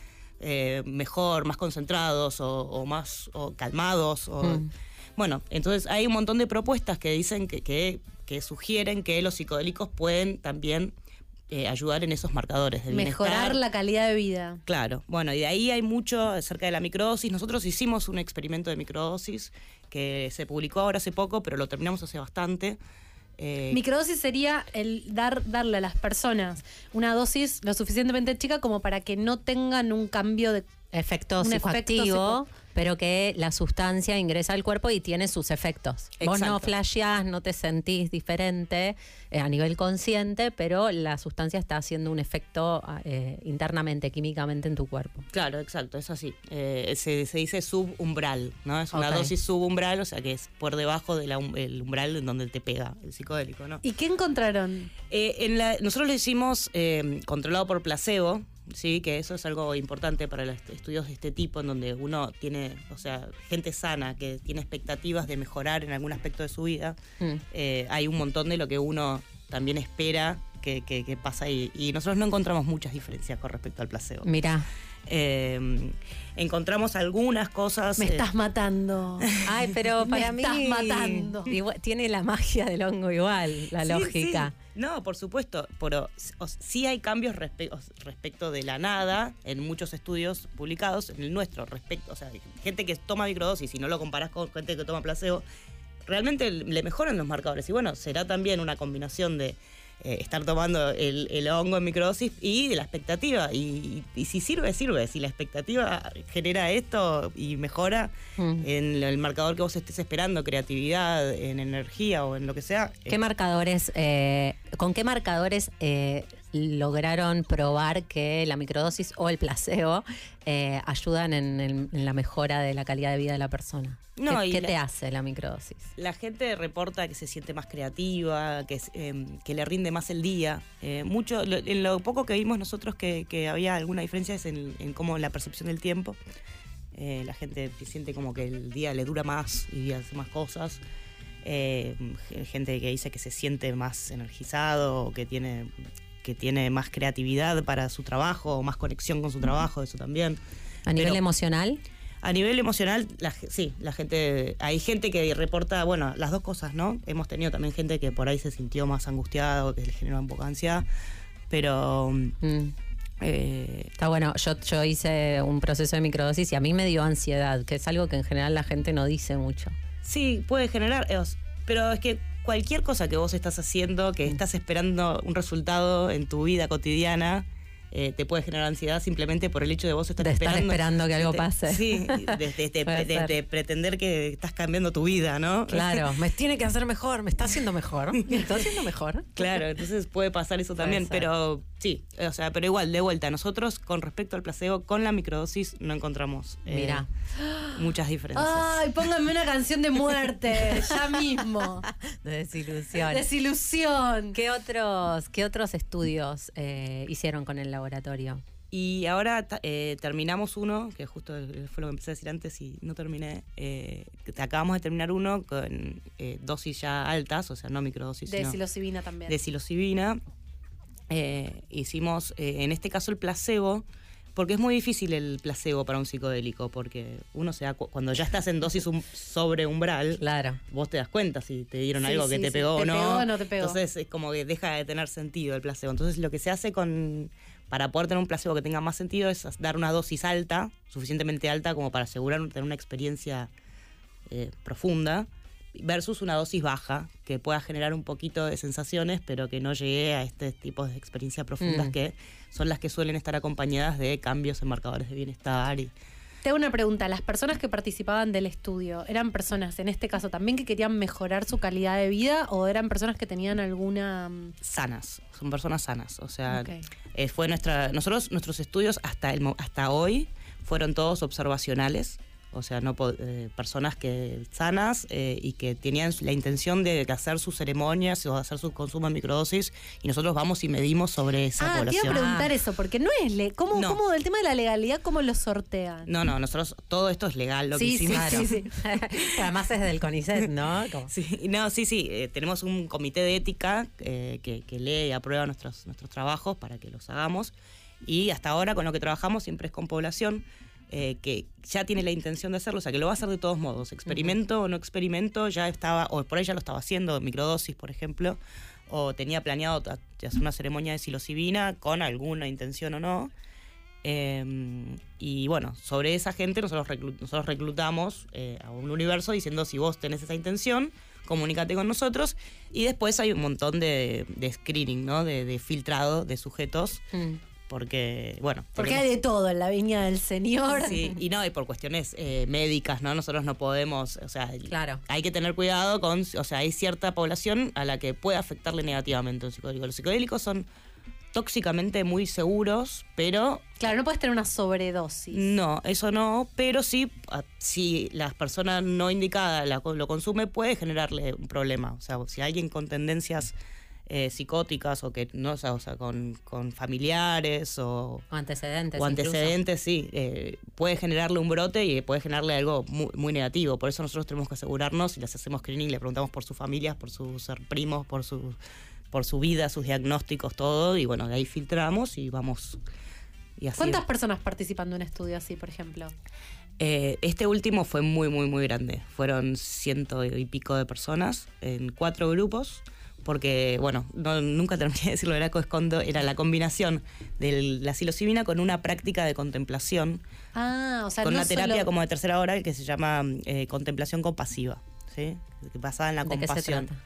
mejor, más concentrados o, o más o calmados. O, Mm. Bueno, entonces hay un montón de propuestas que dicen que, que- que sugieren que los psicodélicos pueden también eh, ayudar en esos marcadores de bienestar. Mejorar la calidad de vida. Claro, bueno, y de ahí hay mucho acerca de la microdosis. Nosotros hicimos un experimento de microdosis que se publicó ahora hace poco, pero lo terminamos hace bastante. Eh, Microdosis sería el dar, darle a las personas una dosis lo suficientemente chica como para que no tengan un cambio de Efecto Un efecto psicoactivo, psico- pero que la sustancia ingresa al cuerpo y tiene sus efectos. Vos no flasheás, no te sentís diferente eh, a nivel consciente, pero la sustancia está haciendo un efecto eh, internamente, químicamente en tu cuerpo. Claro, exacto, es así. Eh, se, se dice subumbral, ¿no? Es una dosis subumbral, o sea que es por debajo del umbral en donde te pega el psicodélico, ¿no? ¿Y qué encontraron? Eh, en la- nosotros lo hicimos eh, controlado por placebo, sí, que eso es algo importante para los est- estudios de este tipo, en donde uno tiene, o sea, gente sana que tiene expectativas de mejorar en algún aspecto de su vida. Mm. Eh, hay un montón de lo que uno también espera que, que- que pasa ahí. Y nosotros no encontramos muchas diferencias con respecto al placebo. Mirá. Eh, encontramos algunas cosas. Me eh, estás matando. Ay, pero Me para mí estás matando. igual- tiene la magia del hongo igual, la Sí, lógica. sí. No, por supuesto, pero o- sí hay cambios respe- respecto de la nada en muchos estudios publicados, en el nuestro, respecto, o sea, gente que toma microdosis y no lo comparás con gente que toma placebo, realmente le mejoran los marcadores. Y bueno, será también una combinación de eh, estar tomando el, el hongo en microdosis y de la expectativa. Y, y si sirve, sirve. Si la expectativa genera esto y mejora Mm. en el marcador que vos estés esperando, creatividad, en energía o en lo que sea. ¿Qué eh, marcadores, eh, con qué marcadores eh, lograron probar que la microdosis o el placebo eh, ayudan en, el- en la mejora de la calidad de vida de la persona? No, ¿Qué, y qué la- te hace la microdosis? La gente reporta que se siente más creativa, que, eh, que le rinde más el día. Eh, mucho, lo- en lo poco que vimos nosotros que, que había alguna diferencia es en, en cómo la percepción del tiempo. La gente siente como que el día le dura más y hace más cosas. Gente que dice que se siente más energizado, que tiene, que tiene más creatividad para su trabajo, o más conexión con su trabajo, eso también. ¿A nivel Pero- emocional? A nivel emocional, la sí, la gente, hay gente que reporta, bueno, las dos cosas, ¿no? Hemos tenido también gente que por ahí se sintió más angustiado, que le generó un poco ansiedad, pero Mm. eh, Está bueno, yo, yo hice un proceso de microdosis y a mí me dio ansiedad, que es algo que en general la gente no dice mucho. sí, puede generar, eh, pero es que cualquier cosa que vos estás haciendo, que estás esperando un resultado en tu vida cotidiana, eh, te puede generar ansiedad simplemente por el hecho de vos estar De estar esperando, esperando que algo pase. Sí, de, de- pretender que estás cambiando tu vida, ¿no? Claro, me tiene que hacer mejor, me está haciendo mejor, me está haciendo mejor. Claro, entonces puede pasar eso Puede también, ser. pero sí, o sea, pero igual, de vuelta, nosotros con respecto al placebo, con la microdosis no encontramos eh, muchas diferencias. Ay, pónganme una canción de muerte, ya mismo. De desilusión. Desilusión. ¿Qué otros, qué otros estudios eh, hicieron con el laboratorio? Y ahora eh, terminamos uno, que justo fue lo que empecé a decir antes y no terminé. eh, acabamos de terminar uno con eh, dosis ya altas, o sea, no microdosis, De sino también. de. Eh, hicimos, eh, en este caso, el placebo, porque es muy difícil el placebo para un psicodélico, porque uno se da cu- cuando ya estás en dosis um- sobre umbral, Claro. vos te das cuenta si te dieron Sí, algo que te sí. pegó ¿Te o no. pegó o no te pegó? Entonces es como que deja de tener sentido el placebo. Entonces lo que se hace con, para poder tener un placebo que tenga más sentido es dar una dosis alta, suficientemente alta como para asegurar tener una experiencia eh, profunda, versus una dosis baja que pueda generar un poquito de sensaciones, pero que no llegue a este tipo de experiencias profundas Mm. que son las que suelen estar acompañadas de cambios en marcadores de bienestar y Te hago una pregunta. Las personas que participaban del estudio, ¿eran personas, en este caso, también que querían mejorar su calidad de vida o eran personas que tenían alguna... mm, sanas, son personas sanas, o sea, eh, fue nuestra nosotros nuestros estudios hasta el hasta hoy fueron todos observacionales o sea no eh, personas que sanas eh, y que tenían la intención de hacer sus ceremonias o hacer su consumo en microdosis y nosotros vamos y medimos sobre esa Ah, te iba a población preguntar eso, porque no es... Le ¿Cómo, No. cómo el tema de la legalidad, cómo lo sortean? no no nosotros todo esto es legal lo que Sí, sí, hicimos sí, sí. Además es del CONICET, ¿no? Sí, no, sí, sí. eh, tenemos un comité de ética eh, que, que lee y aprueba nuestros, nuestros trabajos para que los hagamos. Y hasta ahora con lo que trabajamos siempre es con población eh, que ya tiene la intención de hacerlo, o sea, que lo va a hacer de todos modos. Experimento o no experimento, ya estaba, o por ahí ya lo estaba haciendo, microdosis, por ejemplo, o tenía planeado hacer una ceremonia de psilocibina con alguna intención o no. Eh, y bueno, sobre esa gente nosotros, reclu- nosotros reclutamos eh, a un universo diciendo si vos tenés esa intención, comunícate con nosotros. Y después hay un montón de, de screening, ¿no? De, de filtrado de sujetos, Mm. Porque, bueno. Porque tenemos- hay de todo en la viña del señor. Sí, y no, y por cuestiones eh, médicas, ¿no? Nosotros no podemos, o sea, Claro. hay que tener cuidado con, o sea, hay cierta población a la que puede afectarle negativamente un psicodélico. Los psicodélicos son tóxicamente muy seguros, pero Claro, no puedes tener una sobredosis. no, eso no, pero sí, si la persona no indicada lo consume, puede generarle un problema. O sea, si alguien con tendencias eh, psicóticas o que no, o sea, o sea, con, con familiares o, O antecedentes. o incluso. antecedentes, sí, eh, puede generarle un brote y puede generarle algo muy, muy negativo. Por eso nosotros tenemos que asegurarnos y les hacemos screening, le preguntamos por sus familias, por sus ser primos, por su, por su vida, sus diagnósticos, todo, y bueno, de ahí filtramos y vamos. Y así ¿Cuántas personas participan de un estudio así, por ejemplo? eh, este último fue muy, muy, muy grande. Fueron ciento y pico de personas en cuatro grupos, porque, bueno, no- nunca terminé de decirlo, era coescondo, era la combinación de la psilocibina con una práctica de contemplación, Ah, o sea, con no una terapia solo- como de tercera hora que se llama eh, contemplación compasiva, ¿sí? basada en la ¿De qué se compasión trata?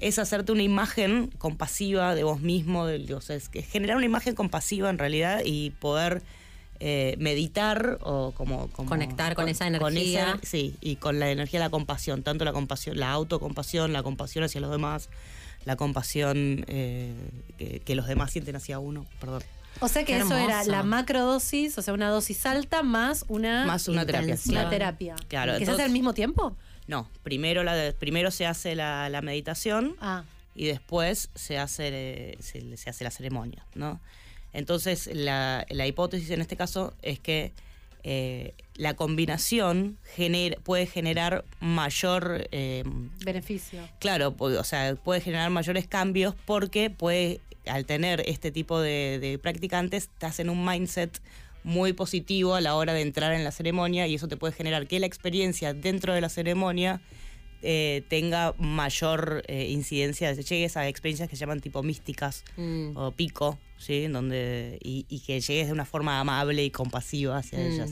es hacerte una imagen compasiva de vos mismo, de, o sea, es generar una imagen compasiva en realidad y poder eh, meditar o como, como- Conectar con esa energía. esa- sí, y con la energía de la compasión, tanto la compasión, la autocompasión, la compasión hacia los demás, la compasión eh, que, que los demás sienten hacia uno, perdón. O sea que Qué eso era la macrodosis, o sea, una dosis alta más una, Más una terapia. intención. una claro. terapia. Claro, ¿Que se hace al mismo tiempo? No, primero, la, primero se hace la, la meditación Ah, y después se hace, eh, se, se hace la ceremonia, ¿no? Entonces, la, la hipótesis en este caso es que eh, la combinación gener- puede generar mayor, eh, beneficio. claro, pu- o sea, puede generar mayores cambios porque puede, al tener este tipo de, de practicantes, te hacen un mindset muy positivo a la hora de entrar en la ceremonia y eso te puede generar que la experiencia dentro de la ceremonia eh, tenga mayor eh, incidencia, llegues a experiencias que se llaman tipo místicas Mm. o pico, ¿sí? Donde, y, y que llegues de una forma amable y compasiva hacia Mm. ellas.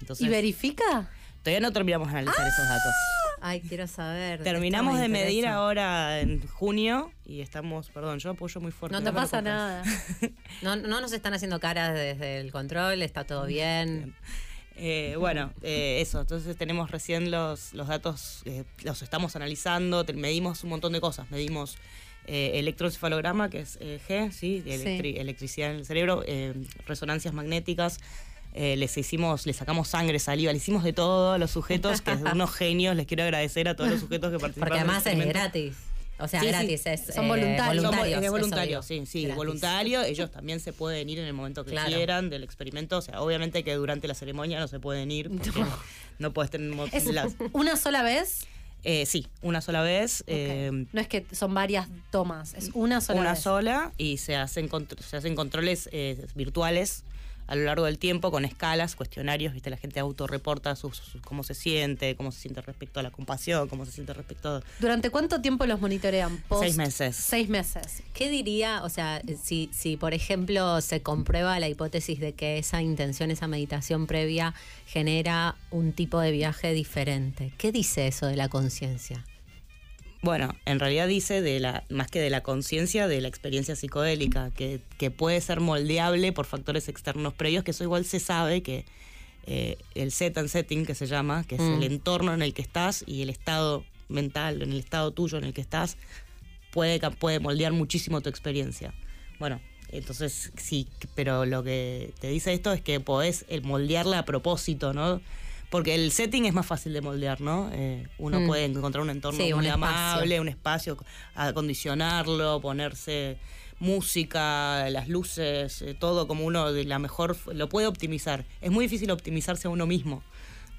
Entonces, ¿Y verifica? todavía no terminamos de analizar esos datos. Ay, quiero saber. Terminamos de me medir ahora en junio y estamos, perdón, yo apoyo muy fuerte. No te pasa nada. No, no nos están haciendo caras desde el control, está todo bien. Eh, bueno, eh, eso, entonces tenemos recién los, los datos, eh, los estamos analizando, te- medimos un montón de cosas, medimos eh, electroencefalograma, que es eh, G, ¿sí? electri- electricidad en el cerebro, resonancias magnéticas, les hicimos, les sacamos sangre, saliva, le hicimos de todo a los sujetos, que son unos genios, les quiero agradecer a todos los sujetos que participaron. Porque además es gratis. O sea, Sí, sí. gratis es. Son eh, voluntarios. Es voluntario, sí, sí, Gratis. voluntario. Ellos también se pueden ir en el momento que Claro. quieran del experimento. O sea, obviamente que durante la ceremonia no se pueden ir porque no, puedes tener ¿Es las- una sola vez? eh, sí, una sola vez. Eh, no es que son varias tomas, es una sola una vez. sola y se hacen se hacen controles eh, virtuales a lo largo del tiempo con escalas, cuestionarios, viste, la gente autorreporta sus, sus- cómo se siente, cómo se siente respecto a la compasión, cómo se siente respecto a ¿Durante cuánto tiempo los monitorean? Post- seis meses. Seis meses. ¿Qué diría, o sea, si, si por ejemplo se comprueba la hipótesis de que esa intención, esa meditación previa genera un tipo de viaje diferente? ¿Qué dice eso de la conciencia? Bueno, en realidad dice de la, más que de la conciencia, de la experiencia psicodélica, que, que puede ser moldeable por factores externos previos, que eso igual se sabe que eh, el set and setting, que se llama, que es Mm. el entorno en el que estás y el estado mental, en el estado tuyo en el que estás, puede, puede moldear muchísimo tu experiencia. Bueno, entonces sí, pero lo que te dice esto es que podés eh, moldearla a propósito, ¿no? Porque el setting es más fácil de moldear, ¿no? Eh, uno Mm. puede encontrar un entorno Sí, un muy espacio. amable, un espacio, acondicionarlo, ponerse música, las luces, eh, todo como uno de la mejor, lo puede optimizar. Es muy difícil optimizarse a uno mismo,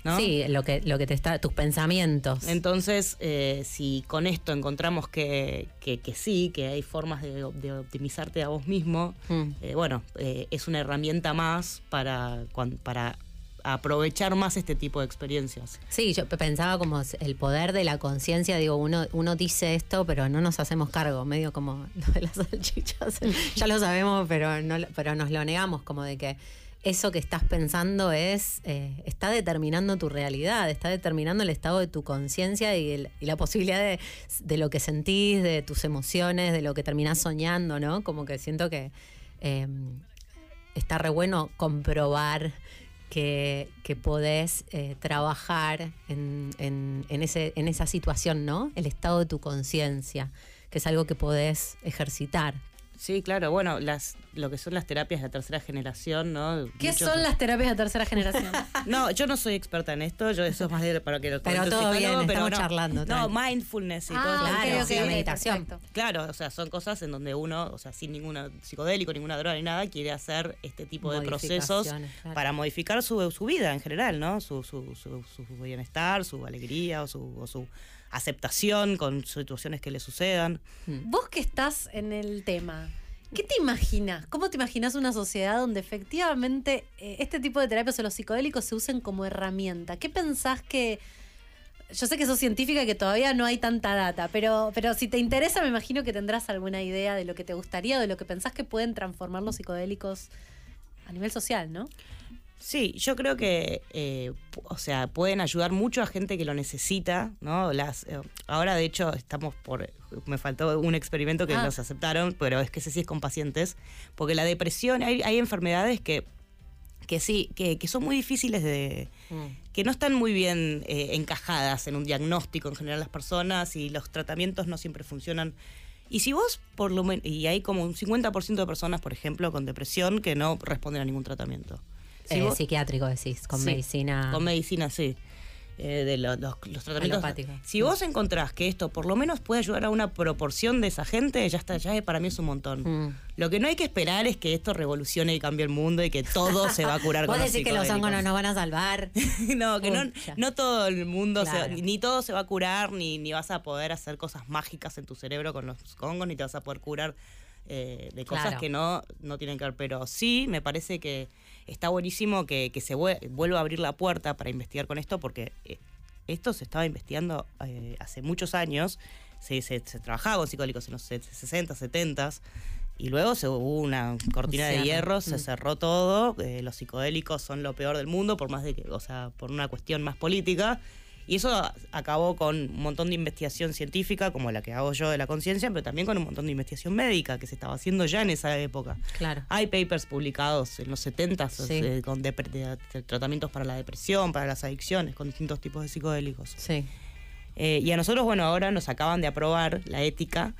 ¿no? Sí, lo que, lo que te está, tus pensamientos. Entonces, eh, si con esto encontramos que, que, que sí, que hay formas de, de optimizarte a vos mismo, Mm. eh, bueno, eh, es una herramienta más para, cuan- aprovechar más este tipo de experiencias. Sí, yo pe- pensaba como el poder de la conciencia, digo, uno, uno dice esto, pero no nos hacemos cargo, medio como lo de las salchichas. ya lo sabemos, pero no pero nos lo negamos, como de que eso que estás pensando es eh, está determinando tu realidad, está determinando el estado de tu conciencia y, la posibilidad de, de lo que sentís, de tus emociones, de lo que terminás soñando, ¿no? Como que siento que eh, está re bueno comprobar que, que podés eh, trabajar en, en- en ese, en esa situación, ¿no? El estado de tu conciencia, que es algo que podés ejercitar. Sí, claro, bueno, las, lo que son las terapias de la tercera generación, ¿no? ¿Qué Muchos- son las terapias de tercera generación? No, yo no soy experta en esto, yo eso es más de- para que lo Pero todo bien, pero estamos no. charlando, No, mindfulness y todo ah, eso. claro, ok, ok, sí, ok, meditación. perfecto. Claro, o sea, son cosas en donde uno, o sea, sin ninguna psicodélico, ninguna droga ni nada, quiere hacer este tipo de procesos claro. para modificar su, su vida en general, ¿no? Su, su, su, su bienestar, su alegría o su, o su aceptación con situaciones que le sucedan. Vos que estás en el tema, ¿qué te imaginas? ¿Cómo te imaginas una sociedad donde efectivamente eh, este tipo de terapias o los psicodélicos se usen como herramienta? ¿Qué pensás que... Yo sé que sos científica y que todavía no hay tanta data, pero, pero si te interesa me imagino que tendrás alguna idea de lo que te gustaría o de lo que pensás que pueden transformar los psicodélicos a nivel social, ¿no? Sí, yo creo que, eh, o sea, pueden ayudar mucho a gente que lo necesita, ¿no? Las, eh, ahora, de hecho, estamos por, me faltó un experimento que Ah. nos aceptaron, pero es que ese sí es con pacientes, porque la depresión, hay, hay enfermedades que, que sí, que, que son muy difíciles de, Mm. que no están muy bien eh, encajadas en un diagnóstico en general las personas y los tratamientos no siempre funcionan. Y si vos, por lo menos, y hay como un 50% de personas, por ejemplo, con depresión que no responden a ningún tratamiento. Eh, psiquiátrico decís, con Sí, medicina. Con medicina, sí. Eh, de lo- los, los tratamientos. Alopático. Si vos encontrás que esto por lo menos puede ayudar a una proporción de esa gente, ya está, ya para mí es un montón. Mm. Lo que no hay que esperar es que esto revolucione y cambie el mundo y que todo se va a curar Vos con los decís que los hongos no nos van a salvar. no, que no, no todo el mundo, se- Claro. ni todo se va a curar, ni, ni vas a poder hacer cosas mágicas en tu cerebro con los hongos, ni te vas a poder curar eh, de cosas Claro. que no, no tienen que ver. Pero sí, me parece que está buenísimo que, que se vue- vuelva a abrir la puerta para investigar con esto, porque eh, esto se estaba investigando eh, hace muchos años. Se, se, se trabajaba con psicodélicos en los 60, 70 y luego se hubo una cortina de hierro, se Mm. cerró todo. eh, los psicodélicos son lo peor del mundo, por más de que, o sea, por una cuestión más política. Y eso acabó con un montón de investigación científica, como la que hago yo de la conciencia, pero también con un montón de investigación médica que se estaba haciendo ya en esa época. Claro. Hay papers publicados en los 70 Sí. eh, con de- de tratamientos para la depresión, para las adicciones, con distintos tipos de psicodélicos. Sí. Eh, y a nosotros, bueno, ahora nos acaban de aprobar la ética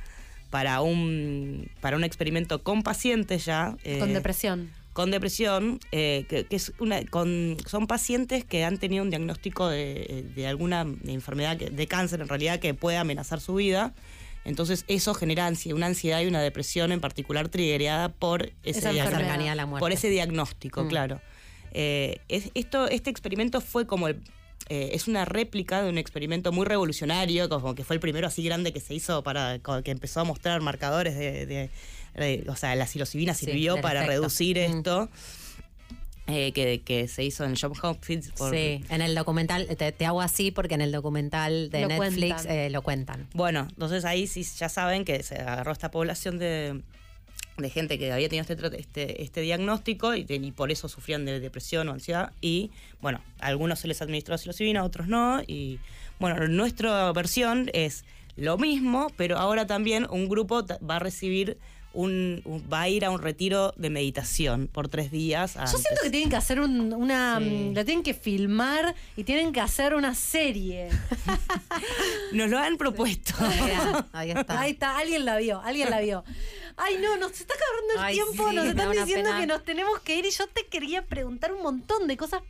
para un, para un experimento con pacientes ya. eh, Con depresión. Con depresión, eh, que, que es una, con, son pacientes que han tenido un diagnóstico de, de alguna enfermedad, que- de cáncer en realidad, que puede amenazar su vida. Entonces eso genera una ansiedad y una depresión en particular triggereada por ese, Esa diagnóstico. la por ese diagnóstico, Mm. claro. Eh, es- esto, este experimento fue como el- eh, es una réplica de un experimento muy revolucionario, como que fue el primero así grande que se hizo para que empezó a mostrar marcadores de, de- de- o sea, la psilocibina sirvió para efecto. reducir Mm. esto. eh, que, que se hizo en Shop Outfits. por- Sí, en el documental, te, te hago así porque en el documental de Lo Netflix cuentan. eh, lo cuentan. Bueno, entonces ahí sí ya saben que se agarró esta población de, de gente que había tenido este, este, este diagnóstico y, y por eso sufrían de depresión o ansiedad. Y bueno, a algunos se les administró psilocibina, a otros no. Y bueno, nuestra versión es lo mismo, pero ahora también un grupo va a recibir. Un, un- va a ir a un retiro de meditación por tres días. Yo siento que tienen que hacer un- una. Sí. mm, Lo tienen que filmar y tienen que hacer una serie. Nos lo han propuesto. Mira, ahí está. Ahí está, alguien la vio, alguien la vio. Ay, no, nos está acabando el Ay, tiempo, sí, nos están diciendo pena. que nos tenemos que ir y yo te quería preguntar un montón de cosas.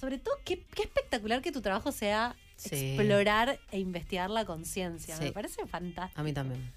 Sobre todo, qué, qué espectacular que tu trabajo sea Sí. explorar e investigar la conciencia. Sí. Me parece fantástico. A mí también.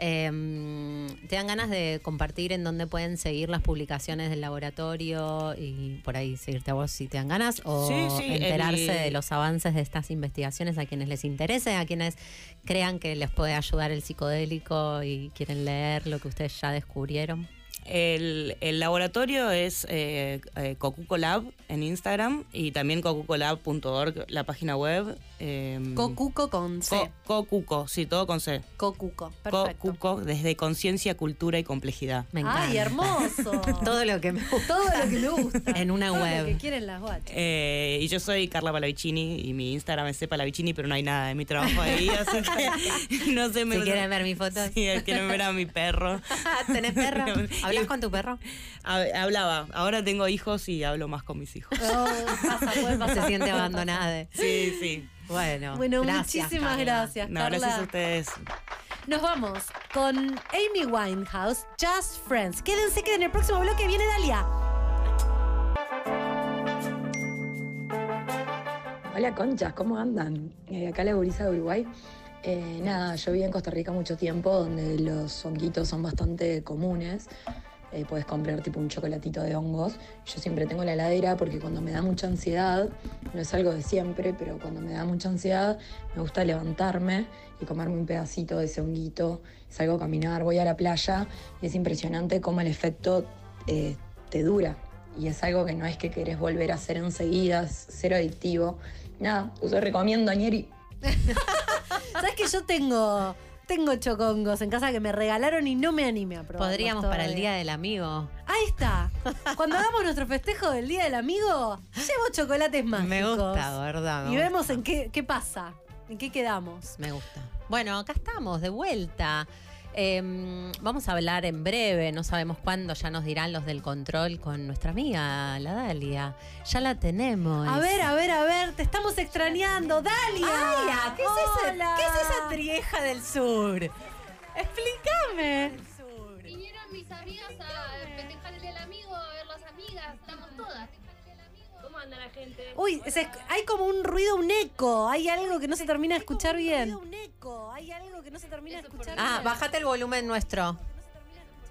Eh, ¿Te dan ganas de compartir en dónde pueden seguir las publicaciones del laboratorio y por ahí seguirte a vos si te dan ganas? ¿O Sí, sí, enterarse el- de los avances de estas investigaciones a quienes les interese, a quienes crean que les puede ayudar el psicodélico y quieren leer lo que ustedes ya descubrieron? El, el laboratorio es eh, eh, Cocuco Lab en Instagram y también cocucolab.org, la página web. eh, Cocuco con C. Co- Cocuco, sí, todo con C. Cocuco. Perfecto. Cocuco, desde conciencia, cultura y complejidad. Me encanta. Ay, hermoso. Todo lo que me gusta. Todo lo que me gusta. En una Todo web. Lo que quieren las guachas. Eh, y yo soy Carla Palavicini y mi Instagram es Palavicini, pero no hay nada de mi trabajo ahí, así que no sé. me- Si quieren ver mis fotos. Sí, quieren ver a mi perro. ¿Tenés perro? ¿Hablas con tu perro? Hab- Hablaba, ahora tengo hijos y hablo más con mis hijos. Oh, pasa, pasar. Se siente abandonada. Sí, sí. Bueno, Bueno, gracias, muchísimas Carla. gracias, No, Carla. gracias a ustedes. Nos vamos con Amy Winehouse, Just Friends. Quédense que en el próximo bloque viene Dalia. Hola conchas, ¿cómo andan? Eh, acá la gurisa de Uruguay. Eh, nada, yo viví en Costa Rica mucho tiempo donde los honguitos son bastante comunes. Eh, puedes comprar tipo un chocolatito de hongos. Yo siempre tengo la heladera porque cuando me da mucha ansiedad, no es algo de siempre, pero cuando me da mucha ansiedad me gusta levantarme y comerme un pedacito de ese honguito. Salgo a caminar, voy a la playa y es impresionante cómo el efecto eh, te dura. Y es algo que no es que querés volver a hacer enseguida, es cero adictivo. Nada, os recomiendo, Añeri. ¿Sabes que yo tengo, tengo chocongos en casa que me regalaron y no me animé a probar? Podríamos para el Día del Amigo. Ahí está. Cuando hagamos nuestro festejo del Día del Amigo, llevo chocolates mágicos. Me gusta, ¿verdad? Me Y vemos en qué, qué pasa, en qué quedamos. Me gusta. Bueno, acá estamos, de vuelta. Em, vamos a hablar en breve, no sabemos cuándo, ya nos dirán los del control con nuestra amiga, la Dalia. Ya la tenemos. A ver, a ver, a ver, te estamos extrañando. Dalia. Dalia, ¿qué es, ese- Hola. ¿qué es esa trieja del sur? Explícame. Vinieron mis amigas a festejar el día del amigo, a ver las amigas, estamos todas. ¿Cómo anda la gente? Uy, se- hay como un ruido, un eco. Hay algo que no se termina de escuchar bien. un eco. Hay algo que no se termina de escuchar Ah, bien. bájate el volumen nuestro.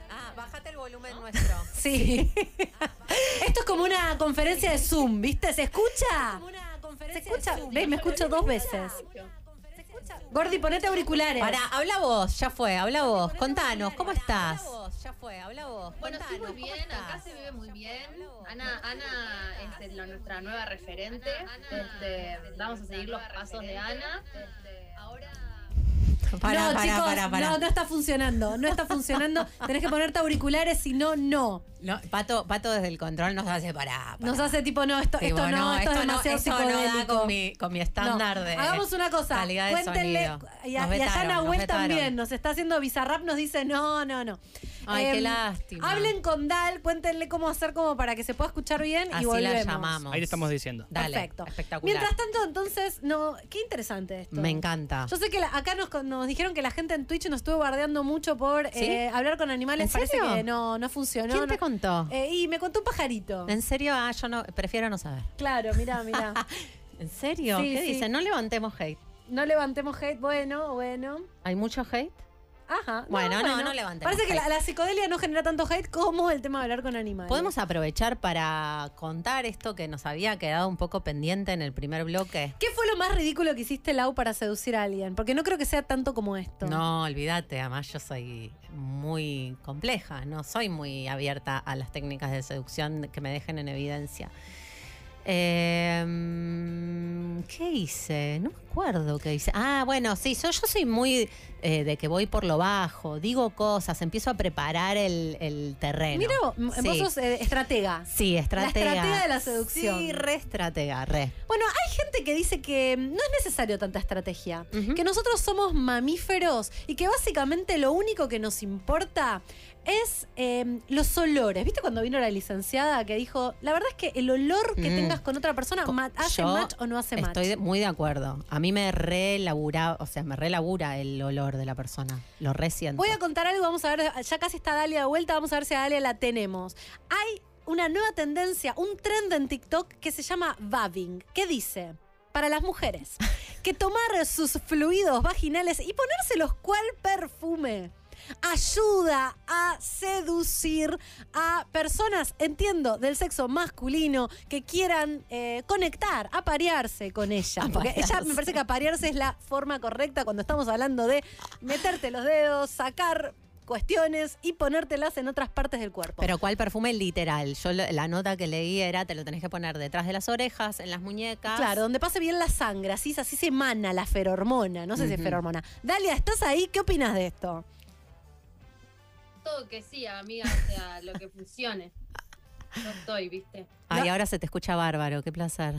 Ah, bájate el volumen nuestro. Sí. Esto es como una conferencia de Zoom, ¿viste? ¿Se escucha? ¿Se escucha? ¿Ves? Me escucho dos veces. Gordi, ponete auriculares. Para, habla vos, ya fue, habla vos. Contanos, ¿cómo estás? Ya fue, habla vos. Bueno, estoy muy Contanos, ¿cómo bien, acá se vive muy bien. Ana, Ana es nuestra nueva referente. Este, vamos a seguir los pasos de Ana. Ahora. Pará, no, pará, chicos, pará, pará. no, no está funcionando. No está funcionando. Tenés que ponerte auriculares, si no, no. Pato, Pato desde el control nos hace pará. pará. Nos hace tipo, no, esto, Tipo, esto no, esto, es demasiado esto no da psicodélico. con mi, con mi estándar No. de Hagamos una cosa. calidad de Cuéntenle. sonido. Y, a- y allá Nahuel también nos está haciendo Bizarrap, nos dice no, no, no. Ay, qué Em, lástima. Hablen con Dal, cuéntenle cómo hacer como para que se pueda escuchar bien Así y volvemos. la llamamos. Ahí le estamos diciendo. Dale, Perfecto. espectacular. Mientras tanto, entonces, no, qué interesante esto. Me encanta. Yo sé que la- acá nos, nos dijeron que la gente en Twitch nos estuvo bardeando mucho por ¿Sí? eh, hablar con animales. ¿En Parece serio? que no, no funcionó. ¿Quién te no- contó? Eh, y me contó un pajarito. ¿En serio? Ah, yo no, prefiero no saber. Claro, mira, mira. ¿En serio? Sí, ¿Qué sí. dicen? No levantemos hate. No levantemos hate. Bueno, bueno. ¿Hay mucho hate? Ajá. Bueno, no, no levantemos Parece que la, la psicodelia no genera tanto hate como el tema de hablar con animales. Podemos aprovechar para contar esto que nos había quedado un poco pendiente en el primer bloque. ¿Qué fue lo más ridículo que hiciste, Lau, para seducir a alguien? Porque no creo que sea tanto como esto. No, olvídate, además yo soy muy compleja, no soy muy abierta a las técnicas de seducción que me dejen en evidencia. Eh, ¿Qué hice? No me acuerdo qué hice. Ah, bueno, sí, so- yo soy muy eh, de que voy por lo bajo, digo cosas, empiezo a preparar el, el terreno. Mira, vos, m- Sí. vos sos eh, estratega. Sí, estratega. estratega de la seducción. Sí, re estratega, re. Bueno, hay gente que dice que no es necesario tanta estrategia, que nosotros somos mamíferos y que básicamente lo único que nos importa es eh, los olores. ¿Viste cuando vino la licenciada que dijo, la verdad es que el olor que Mm. tengas con otra persona hace yo match o no hace match? Estoy muy de acuerdo. A mí me relabura, o sea, me relabura el olor de la persona. Lo resiento. Voy a contar algo, vamos a ver, ya casi está Dalia de vuelta, vamos a ver si a Dalia la tenemos. Hay una nueva tendencia, un trend en TikTok que se llama vabbing. ¿Qué dice? Para las mujeres, que tomar sus fluidos vaginales y ponérselos cual perfume ayuda a seducir a personas, entiendo, del sexo masculino que quieran eh, conectar, aparearse con ella. Porque ella me parece que aparearse es la forma correcta cuando estamos hablando de meterte los dedos, sacar cuestiones y ponértelas en otras partes del cuerpo. Pero ¿cuál perfume literal? Yo la nota que leí era te lo tenés que poner detrás de las orejas, en las muñecas. Claro, donde pase bien la sangre, así, así se emana la ferormona, no sé si es ferormona. Dalia, ¿estás ahí? ¿Qué opinas de esto? Todo que sí, amiga, o sea, lo que funcione. Yo estoy, ¿viste? Ay, ahora se te escucha bárbaro, qué placer.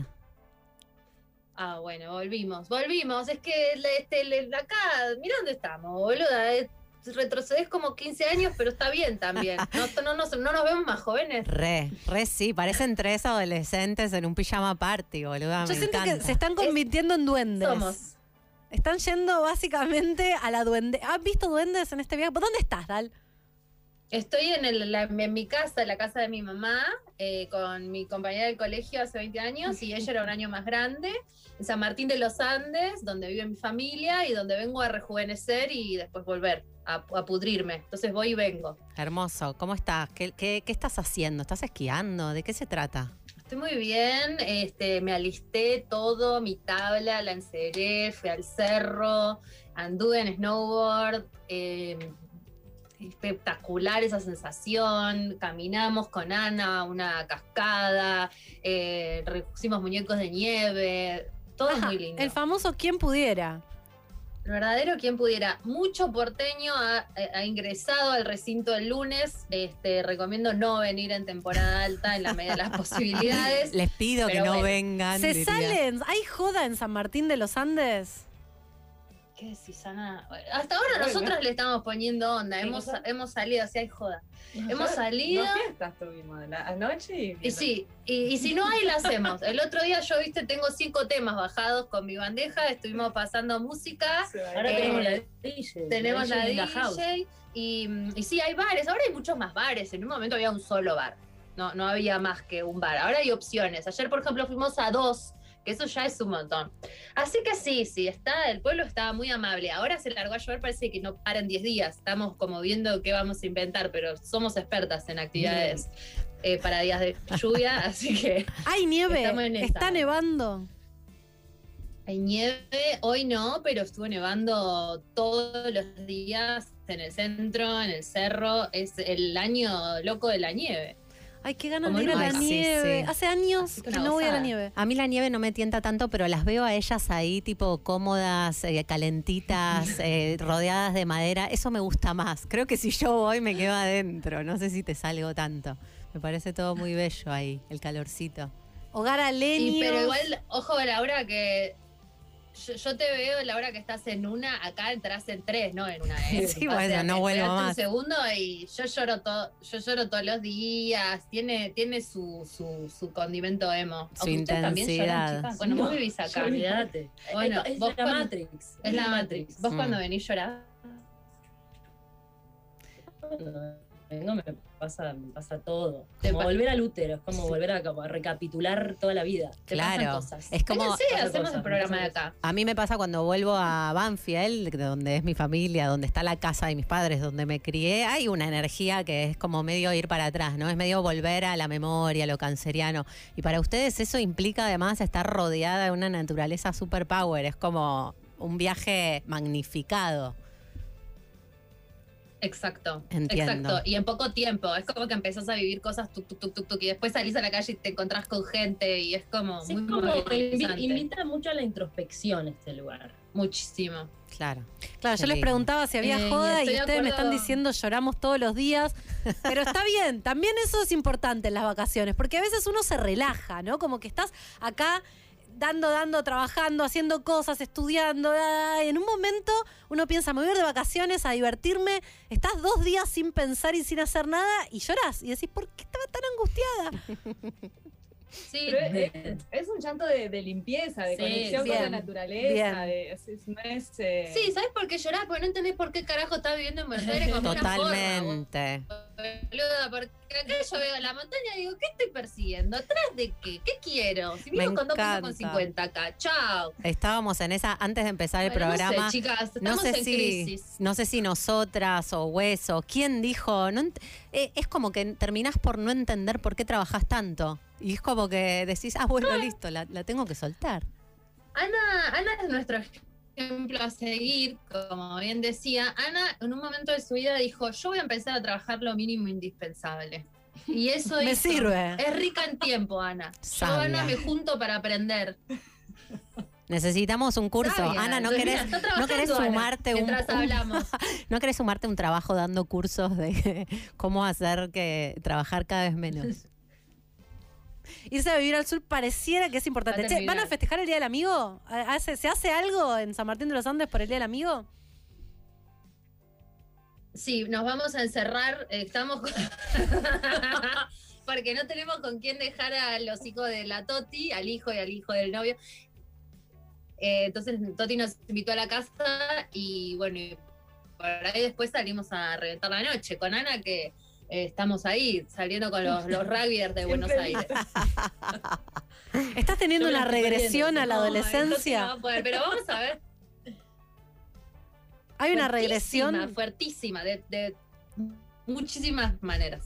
Ah, bueno, volvimos, volvimos. Es que este, le- acá, mira dónde estamos, boluda. eh, Retrocedes como 15 años, pero está bien también. No, no, nos- no nos vemos más jóvenes. Re, re sí, parecen tres adolescentes en un pijama party, boluda. Yo me siento que se están convirtiendo en duendes. Somos. Están yendo básicamente a la duende. ¿Has visto duendes en este viaje? ¿Dónde estás, Dal? Estoy en, el- la- en mi casa, en la casa de mi mamá, eh, con mi compañera del colegio hace 20 años y ella era un año más grande, en San Martín de los Andes, donde vive mi familia y donde vengo a rejuvenecer y después volver a, a pudrirme. Entonces voy y vengo. Hermoso, ¿cómo estás? ¿Qué, qué, qué estás haciendo? ¿Estás esquiando? ¿De qué se trata? Estoy muy bien, este, me alisté todo, mi tabla, la enceré, fui al cerro, anduve en snowboard, eh, espectacular esa sensación, caminamos con Ana, una cascada, eh, pusimos muñecos de nieve, todo Ajá, muy lindo. El famoso ¿Quién pudiera? El verdadero quien pudiera. Mucho porteño ha, ha ingresado al recinto el lunes. Este, recomiendo no venir en temporada alta en la medida de las posibilidades. Les pido que no bueno. vengan. ¿Se diría. salen? ¿Hay joda en San Martín de los Andes? ¿Qué decís, Ana? Hasta ahora nosotros le estamos poniendo onda. Hemos, hemos salido, así hay joda. Hemos salido. Dos fiestas tuvimos la anoche y. Y sí, y, y si no hay, la hacemos. El otro día yo, viste, tengo cinco temas bajados con mi bandeja, estuvimos pasando música. Ahora Eh, tenemos la DJ. Tenemos la DJ, house. y, y sí, hay bares. Ahora hay muchos más bares. En un momento había un solo bar. No, no había más que un bar. Ahora hay opciones. Ayer, por ejemplo, fuimos a dos, que eso ya es un montón. Así que sí, sí, está, el pueblo estaba muy amable. Ahora se largó a llover, parece que no paran 10 días. Estamos como viendo qué vamos a inventar, pero somos expertas en actividades eh, para días de lluvia, así que ¿Hay nieve? ¿Está nevando? hay nieve. Hoy no, pero estuvo nevando todos los días en el centro, en el cerro. Es el año loco de la nieve. Ay, qué ganas de ir a la sí, nieve. sí. Hace años que no voy a la nieve. A mí la nieve no me tienta tanto, pero las veo a ellas ahí, tipo cómodas, eh, calentitas, eh, rodeadas de madera. Eso me gusta más. Creo que si yo voy me quedo adentro. No sé si te salgo tanto. Me parece todo muy bello ahí, el calorcito. Hogar a Y, leños. pero igual, ojo, Laura, que yo, yo te veo, Laura, que estás en una, acá entras en tres, no en una. ¿eh? Sí, bueno, sea, no vuelvo más. un segundo y yo lloro todo, yo lloro todos los días. Tiene, tiene su, su, su condimento emo. Su Aunque ustedes también lloran, intensidad. chicas. Bueno, vos vivís acá. Olvídate. Bueno, es, es vos la cuando- Matrix. Es la Matrix. Vos Mm. cuando venís llorás. Vengo, me pasa, me pasa todo. Volver al útero, es como volver a, como a recapitular toda la vida. Te pasan Claro. cosas. Es como. Vénganse, Pasan hacemos cosas, el programa de acá. A mí me pasa cuando vuelvo a Banfield, de donde es mi familia, donde está la casa de mis padres, donde me crié, hay una energía que es como medio ir para atrás, ¿no? Es medio volver a la memoria, lo canceriano. Y para ustedes eso implica además estar rodeada de una naturaleza superpower, es como un viaje magnificado. Exacto. Entiendo. Exacto. Y en poco tiempo. Es como que empezás a vivir cosas tuk, tuk, tuk, tuk, tuk, y después salís a la calle y te encontrás con gente y es como Sí, muy es como invita mucho a la introspección este lugar. Muchísimo. Claro. Claro, Qué yo les preguntaba si había Eh, joda y, ustedes me están diciendo lloramos todos los días. Pero está bien, también eso es importante en las vacaciones, porque a veces uno se relaja, ¿no? Como que estás acá dando, dando, trabajando, haciendo cosas, estudiando. y en un momento uno piensa, me voy a ir de vacaciones a divertirme. Estás dos días sin pensar y sin hacer nada y lloras. Y decís, ¿por qué estaba tan angustiada? Sí, Pero es, un llanto de, de limpieza, de Sí, conexión bien, con la naturaleza. bien. de- es- es- no es, eh, Sí, ¿sabes por qué llorás? Porque no entendés por qué carajo estás viviendo en Buenos Aires una porra, Totalmente. boluda. Porque acá yo veo la montaña y digo, ¿qué estoy persiguiendo? ¿Atrás de qué? ¿Qué quiero? Si Me vivo con dos pesos encanta. con 50 acá. Chao. Estábamos en esa, antes de empezar el Bueno, no sé, programa. chicas, No estamos sé en si, crisis. no sé si nosotras o Hueso, ¿quién dijo? No eh, es como que terminás por no entender por qué trabajás tanto. Y es como que decís, ah, bueno, listo, la, la tengo que soltar. Ana, Ana es nuestro ejemplo a seguir, como bien decía. Ana en un momento de su vida dijo, yo voy a empezar a trabajar lo mínimo indispensable. Y eso Me hizo. sirve. Es rica en tiempo, Ana. Yo, Sabia. Ana, me junto para aprender. Necesitamos un curso. Sabia. Ana, ¿no querés, mira, ¿no querés Ana, sumarte un- hablamos. ¿No querés sumarte un trabajo dando cursos de cómo hacer que trabajar cada vez menos? Irse a vivir al sur pareciera que es importante. Che, ¿Van a festejar el Día del Amigo? ¿Hace- ¿Se hace algo en San Martín de los Andes por el Día del Amigo? Sí, nos vamos a encerrar. Estamos. con- Porque no tenemos con quién dejar a los hijos de la Toti, al hijo y al hijo del novio. Eh, entonces, Toti nos invitó a la casa y bueno, y por ahí después salimos a reventar la noche con Ana, que eh, estamos ahí saliendo con los, los rugbyers de Buenos Aires. ¿Estás teniendo Yo una regresión a la No, adolescencia? no va a poder, pero vamos a ver. ¿Hay una Fuertísima, regresión? Fuertísima, de, de muchísimas maneras.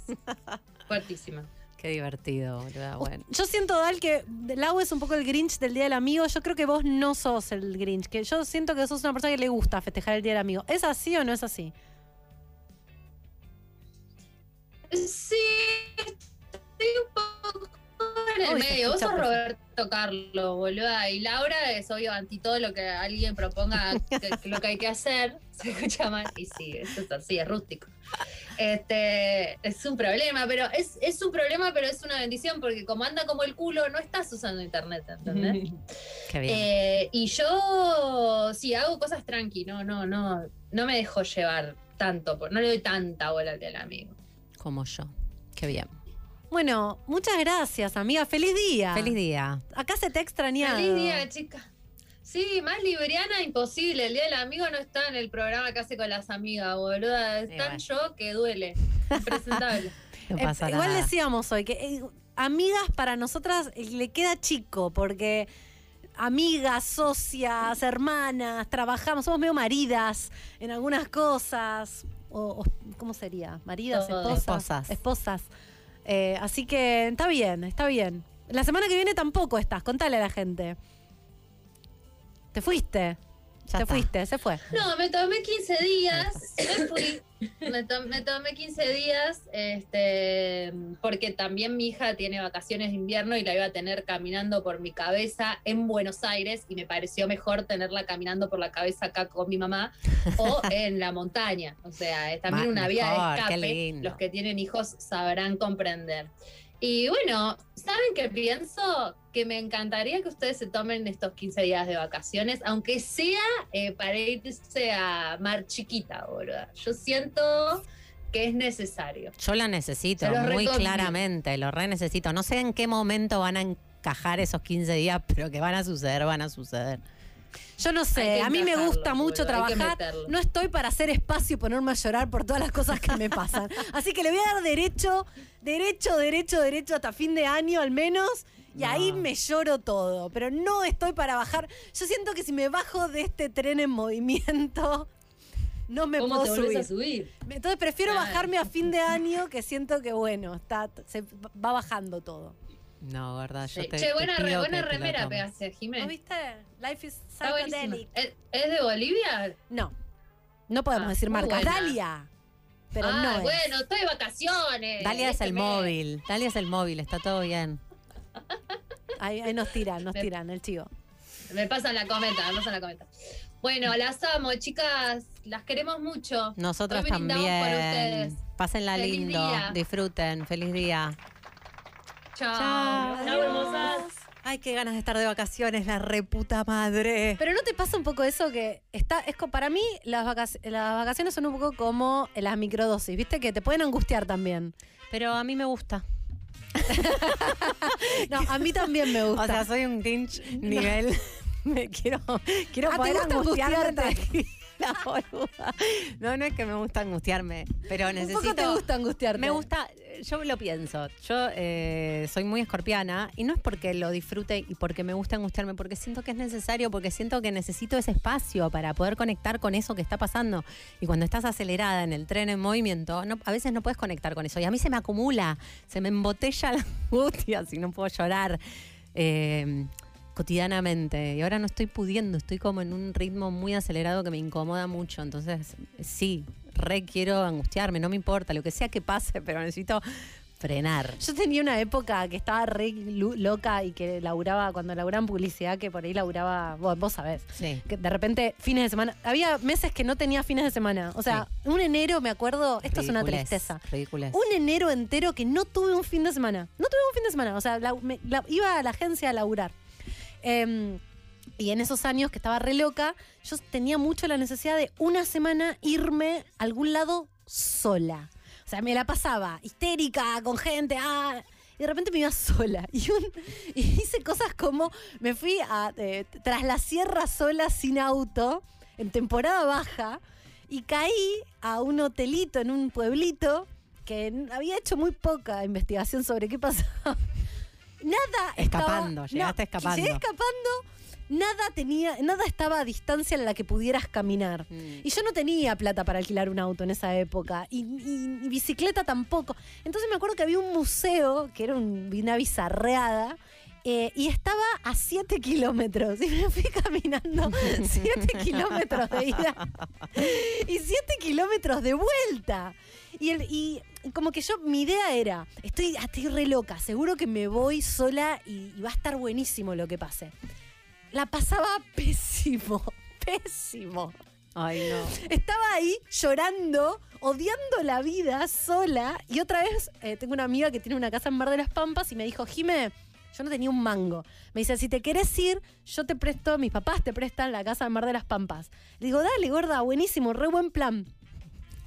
Fuertísima. Qué divertido. Bueno. Yo siento, Dal, que Lau es un poco el Grinch del Día del Amigo. Yo creo que vos no sos el Grinch. Que yo siento que sos una persona que le gusta festejar el Día del Amigo. ¿Es así o no es así? Sí, estoy un poco en el Uy, medio. Vos sos. Roberto Carlos, boluda. Y Laura es obvio anti todo lo que alguien proponga que, lo que hay que hacer. Se escucha mal. Y sí, eso es así, es rústico. Este, es un problema, pero es, es un problema, pero es una bendición porque como anda como el culo, no estás usando internet, ¿entendés? Qué bien. Eh, y yo sí hago cosas tranqui, no, no, no, no me dejo llevar tanto, no le doy tanta bola al amigo. Como yo. Qué bien. Bueno, muchas gracias, amiga. Feliz día. Feliz día. Acá se te ha extrañado. Feliz día, chica. Sí, más libriana imposible. El día del amigo no está en el programa que hace con las amigas, boluda. Es tan yo que duele. Impresentable. No Eh, pasa igual nada. decíamos hoy que eh, amigas para nosotras eh, le queda chico porque amigas, socias, hermanas, trabajamos, somos medio maridas en algunas cosas. O, o- ¿Cómo sería? Maridas, esposas. Esposas. Esposas. Eh, así que está bien, está bien. La semana que viene tampoco estás, contale a la gente. Te fuiste, Ya te está. fuiste, se fue. No, me tomé 15 días, me fui. Me, to- me tomé 15 días, este, porque también mi hija tiene vacaciones de invierno y la iba a tener caminando por mi cabeza en Buenos Aires y me pareció mejor tenerla caminando por la cabeza acá con mi mamá o en la montaña. O sea, es también una vía mejor, de escape. Los que tienen hijos sabrán comprender. Y bueno, ¿saben qué pienso? Que me encantaría que ustedes se tomen estos 15 días de vacaciones, aunque sea eh, para irse a Mar Chiquita, boludo. Yo siento que es necesario. Yo la necesito, muy recomiendo. claramente, lo re necesito. No sé en qué momento van a encajar esos 15 días, pero que van a suceder, van a suceder. Yo no sé, a mí me gusta mucho boludo, hay que trabajar. No estoy para hacer espacio y ponerme a llorar por todas las cosas que me pasan. Así que le voy a dar derecho, derecho, derecho, derecho hasta fin de año al menos. Y ahí me lloro todo. Pero no estoy para bajar. Yo siento que si me bajo de este tren en movimiento, no me ¿Cómo puedo te subir. a subir? Entonces prefiero Claro. bajarme a fin de año que siento que bueno, está, se va bajando todo. No, verdad, yo Sí. te Che, te buena, re- buena remera pegaste, ¿No Jimé. viste? Life is psychedelic. ¿Es, es de Bolivia? No, no podemos Ah, decir buena. Dalia. Pero ah, no es. bueno, estoy de vacaciones. Dalia es este el mes. móvil. Dalia es el móvil, está todo bien. Ahí, ahí nos tiran, nos Me- tiran el chivo. Me pasan la cometa, me pasan la cometa. Bueno, las amo, chicas. Las queremos mucho. Nosotros brindamos por también. ustedes. Pásenla Feliz lindo, día. disfruten, feliz día. Chao. Chao. Chao, hermosas. Ay, qué ganas de estar de vacaciones, la reputa madre. Pero ¿no te pasa un poco eso que está, es co- para mí las, vacac- las vacaciones son un poco como las microdosis, ¿viste? Que te pueden angustiar también. Pero a mí me gusta. No, a mí también me gusta. O sea, soy un Grinch nivel. Me quiero, quiero Ah, ¿te poder gusta angustiarme angustiarte? tranquila, boluda. No, no es que me gusta angustiarme, pero un necesito. poco te gusta angustiarte. Me gusta, yo lo pienso. Yo eh, soy muy escorpiana y no es porque lo disfrute y porque me gusta angustiarme, porque siento que es necesario, porque siento que necesito ese espacio para poder conectar con eso que está pasando. Y cuando estás acelerada en el tren en movimiento, no, a veces no puedes conectar con eso. Y a mí se me acumula, se me embotella la angustia si no puedo llorar. eh, cotidianamente y ahora no estoy pudiendo, estoy como en un ritmo muy acelerado que me incomoda mucho, entonces sí, re quiero angustiarme, no me importa, lo que sea que pase, pero necesito frenar. Yo tenía una época que estaba re loca y que laburaba, cuando laburaba en publicidad, que por ahí laburaba, vos, vos sabés, Sí. que de repente fines de semana, había meses que no tenía fines de semana. O sea, un enero, me acuerdo, esto es una tristeza. ridiculez. Un enero entero que no tuve un fin de semana. No tuve un fin de semana. O sea, la- me- la- iba a la agencia a laburar. Em, y en esos años que estaba re loca, yo tenía mucho la necesidad de una semana irme a algún lado sola. O sea, me la pasaba histérica, con gente, ah, y de repente me iba sola. Y, hice cosas como, me fui a, eh, tras la sierra sola, sin auto, en temporada baja, y caí a un hotelito en un pueblito que había hecho muy poca investigación sobre qué pasaba. Nada Escapando, estaba- llegaste escapando. Llegué escapando. Nada tenía, nada estaba a distancia en la que pudieras caminar. Mm. Y yo no tenía plata para alquilar un auto en esa época. Y, y- y bicicleta tampoco. Entonces me acuerdo que había un museo, que era un- una bizarreada. eh, y estaba a 7 kilómetros. Y me fui caminando 7 kilómetros de ida y 7 kilómetros de vuelta. Y, el, y como que yo, mi idea era, estoy, ah, estoy re loca, seguro que me voy sola y, y va a estar buenísimo lo que pase. La pasaba pésimo, pésimo. Ay, no. Estaba ahí llorando, odiando la vida sola. Y otra vez eh, tengo una amiga que tiene una casa en Mar de las Pampas y me dijo, Jime, yo no tenía un mango. Me dice, si te querés ir, yo te presto, mis papás te prestan la casa en Mar de las Pampas. Le digo, dale, gorda, buenísimo, re buen plan.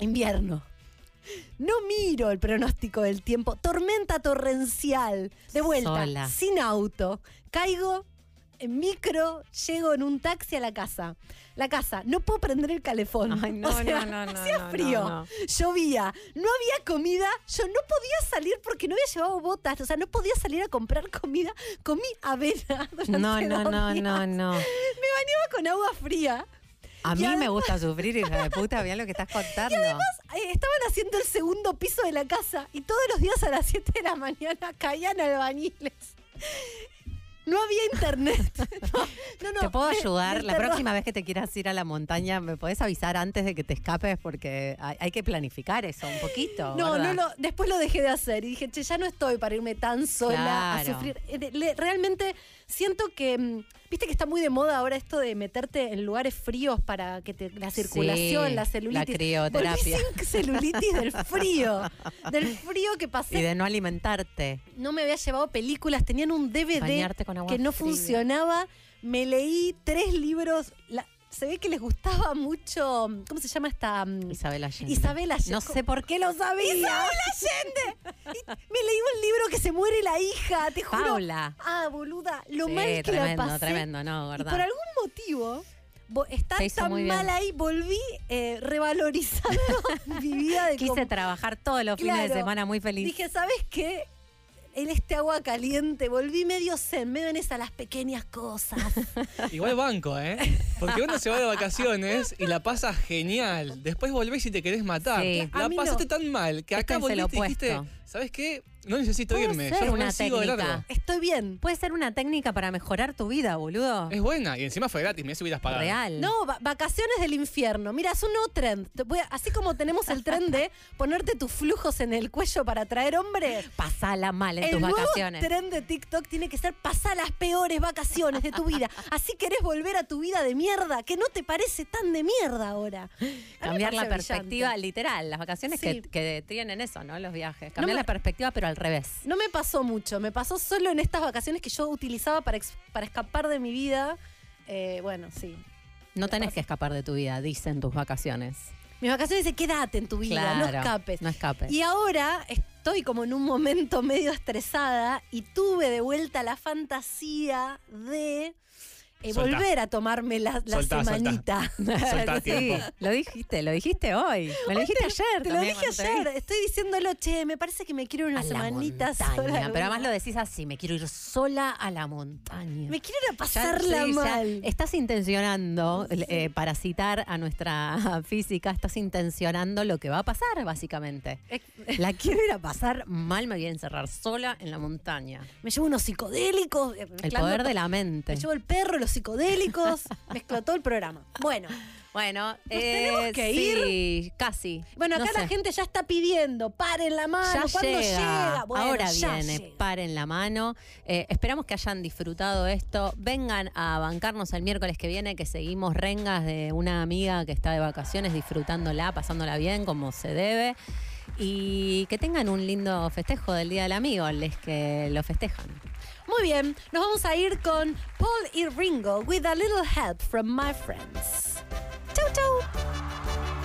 Invierno. No miro el pronóstico del tiempo. Tormenta torrencial. De vuelta. Sola. Sin auto. Caigo en micro, llego en un taxi a la casa. La casa, no puedo prender el calefón. Ay, no, O sea, no, no, no, hacía no, frío, no, no. llovía, no había comida, yo no podía salir porque no había llevado botas, o sea, no podía salir a comprar comida. Comí avena durante No, no, dos no, días. no, no. Me bañaba con agua fría. A Y mí me además- gusta sufrir, hija de puta, bien lo que estás contando. Eh, estaban haciendo el segundo piso de la casa y todos los días a las 7 de la mañana caían albañiles. No había internet. No, no, no, ¿Te puedo ayudar? me La próxima vez que te quieras ir a la montaña, ¿me podés avisar antes de que te escapes? Porque hay, hay que planificar eso un poquito. No, ¿verdad? no, no, después lo dejé de hacer y dije, che, ya no estoy para irme tan sola a sufrir. Eh, Realmente siento que, mm, viste que está muy de moda ahora esto de meterte en lugares fríos para que te, la circulación, Sí, la celulitis. la crioterapia. Volví sin celulitis del frío, del frío que pasé. Y de no alimentarte. no me había llevado películas, tenían un DVD Bañarte con agua que no fría. funcionaba. Me leí tres libros. La- se ve que les gustaba mucho. ¿Cómo se llama esta? mm, Isabel Allende. Isabel Allende. No sé por qué lo sabía. Isabel Allende. Y me leí un libro que se muere la hija, te juro. Paula. Ah, boluda, lo Sí, mal que tremendo, la pasé. tremendo, no, Y ¿verdad? por algún motivo, hizo tan mal ahí, volví eh, revalorizando mi vida de Quise como- trabajar todos los fines de semana muy feliz. Dije, ¿sabes qué? En este agua caliente volví medio zen, medio en esas las pequeñas cosas. Igual banco, ¿eh? Porque uno se va de vacaciones y la pasa genial. Después volvés y te querés matar. Sí. La no. pasaste tan mal que acá volviste y dijiste. ¿Sabes qué? No necesito Puede irme. ser Yo una de técnica. largo. Estoy bien. Puede ser una técnica para mejorar tu vida, boludo. Es buena y encima fue gratis, me si hubieras pagado. Real. No, va- vacaciones del infierno. Mira, es un nuevo trend. Te voy a- así como tenemos el trend de ponerte tus flujos en el cuello para atraer hombres. Pasala mal en el tus nuevo vacaciones. trend de TikTok tiene que ser pasar las peores vacaciones de tu vida. Así querés volver a tu vida de mierda, que no te parece tan de mierda ahora. A mí me Cambiar la parece perspectiva brillante. literal, las vacaciones Sí. que, que tienen eso, ¿no? Los viajes. Cambiar la perspectiva, pero al revés. No me pasó mucho, me pasó solo en estas vacaciones que yo utilizaba para, ex- para escapar de mi vida. Eh, bueno, sí. No tenés que escapar de tu vida, dicen tus vacaciones. Mis vacaciones dicen, quédate en tu vida, no escapes. No escapes. Y ahora estoy como en un momento medio estresada y tuve de vuelta la fantasía de eh, volver a tomarme la, la Soltá, semanita. Soltá Sí, tiempo. lo dijiste, lo dijiste hoy. Me lo dijiste ayer. Te lo también dije te ayer, estoy diciéndolo, che, me parece que me quiero ir A una la semanita montaña. sola. Pero además lo decís así, me quiero ir sola a la montaña. Me quiero ir a Ya- pasarla ya mal. estás intencionando, eh, para citar a nuestra física, estás intencionando lo que va a pasar, básicamente. La quiero ir a pasar mal, me voy a encerrar sola en la montaña. Me llevo unos psicodélicos. eh, El poder to- de la mente. Me llevo el perro, los psicodélicos. me explotó el programa. Bueno, Bueno, tenemos que sí, casi. bueno, No acá la sé. gente ya está pidiendo, paren la mano, Ya ¿cuándo llega. llega? Bueno, Ahora ya viene, llega. paren la mano. Eh, esperamos que hayan disfrutado esto. Vengan a bancarnos el miércoles que viene, que seguimos rengas de una amiga que está de vacaciones, disfrutándola, pasándola bien como se debe. Y que tengan un lindo festejo del Día del Amigo, les que lo festejan. Muy bien, nos vamos a ir con Paul y Ringo with a little help from my friends. Chau, chau.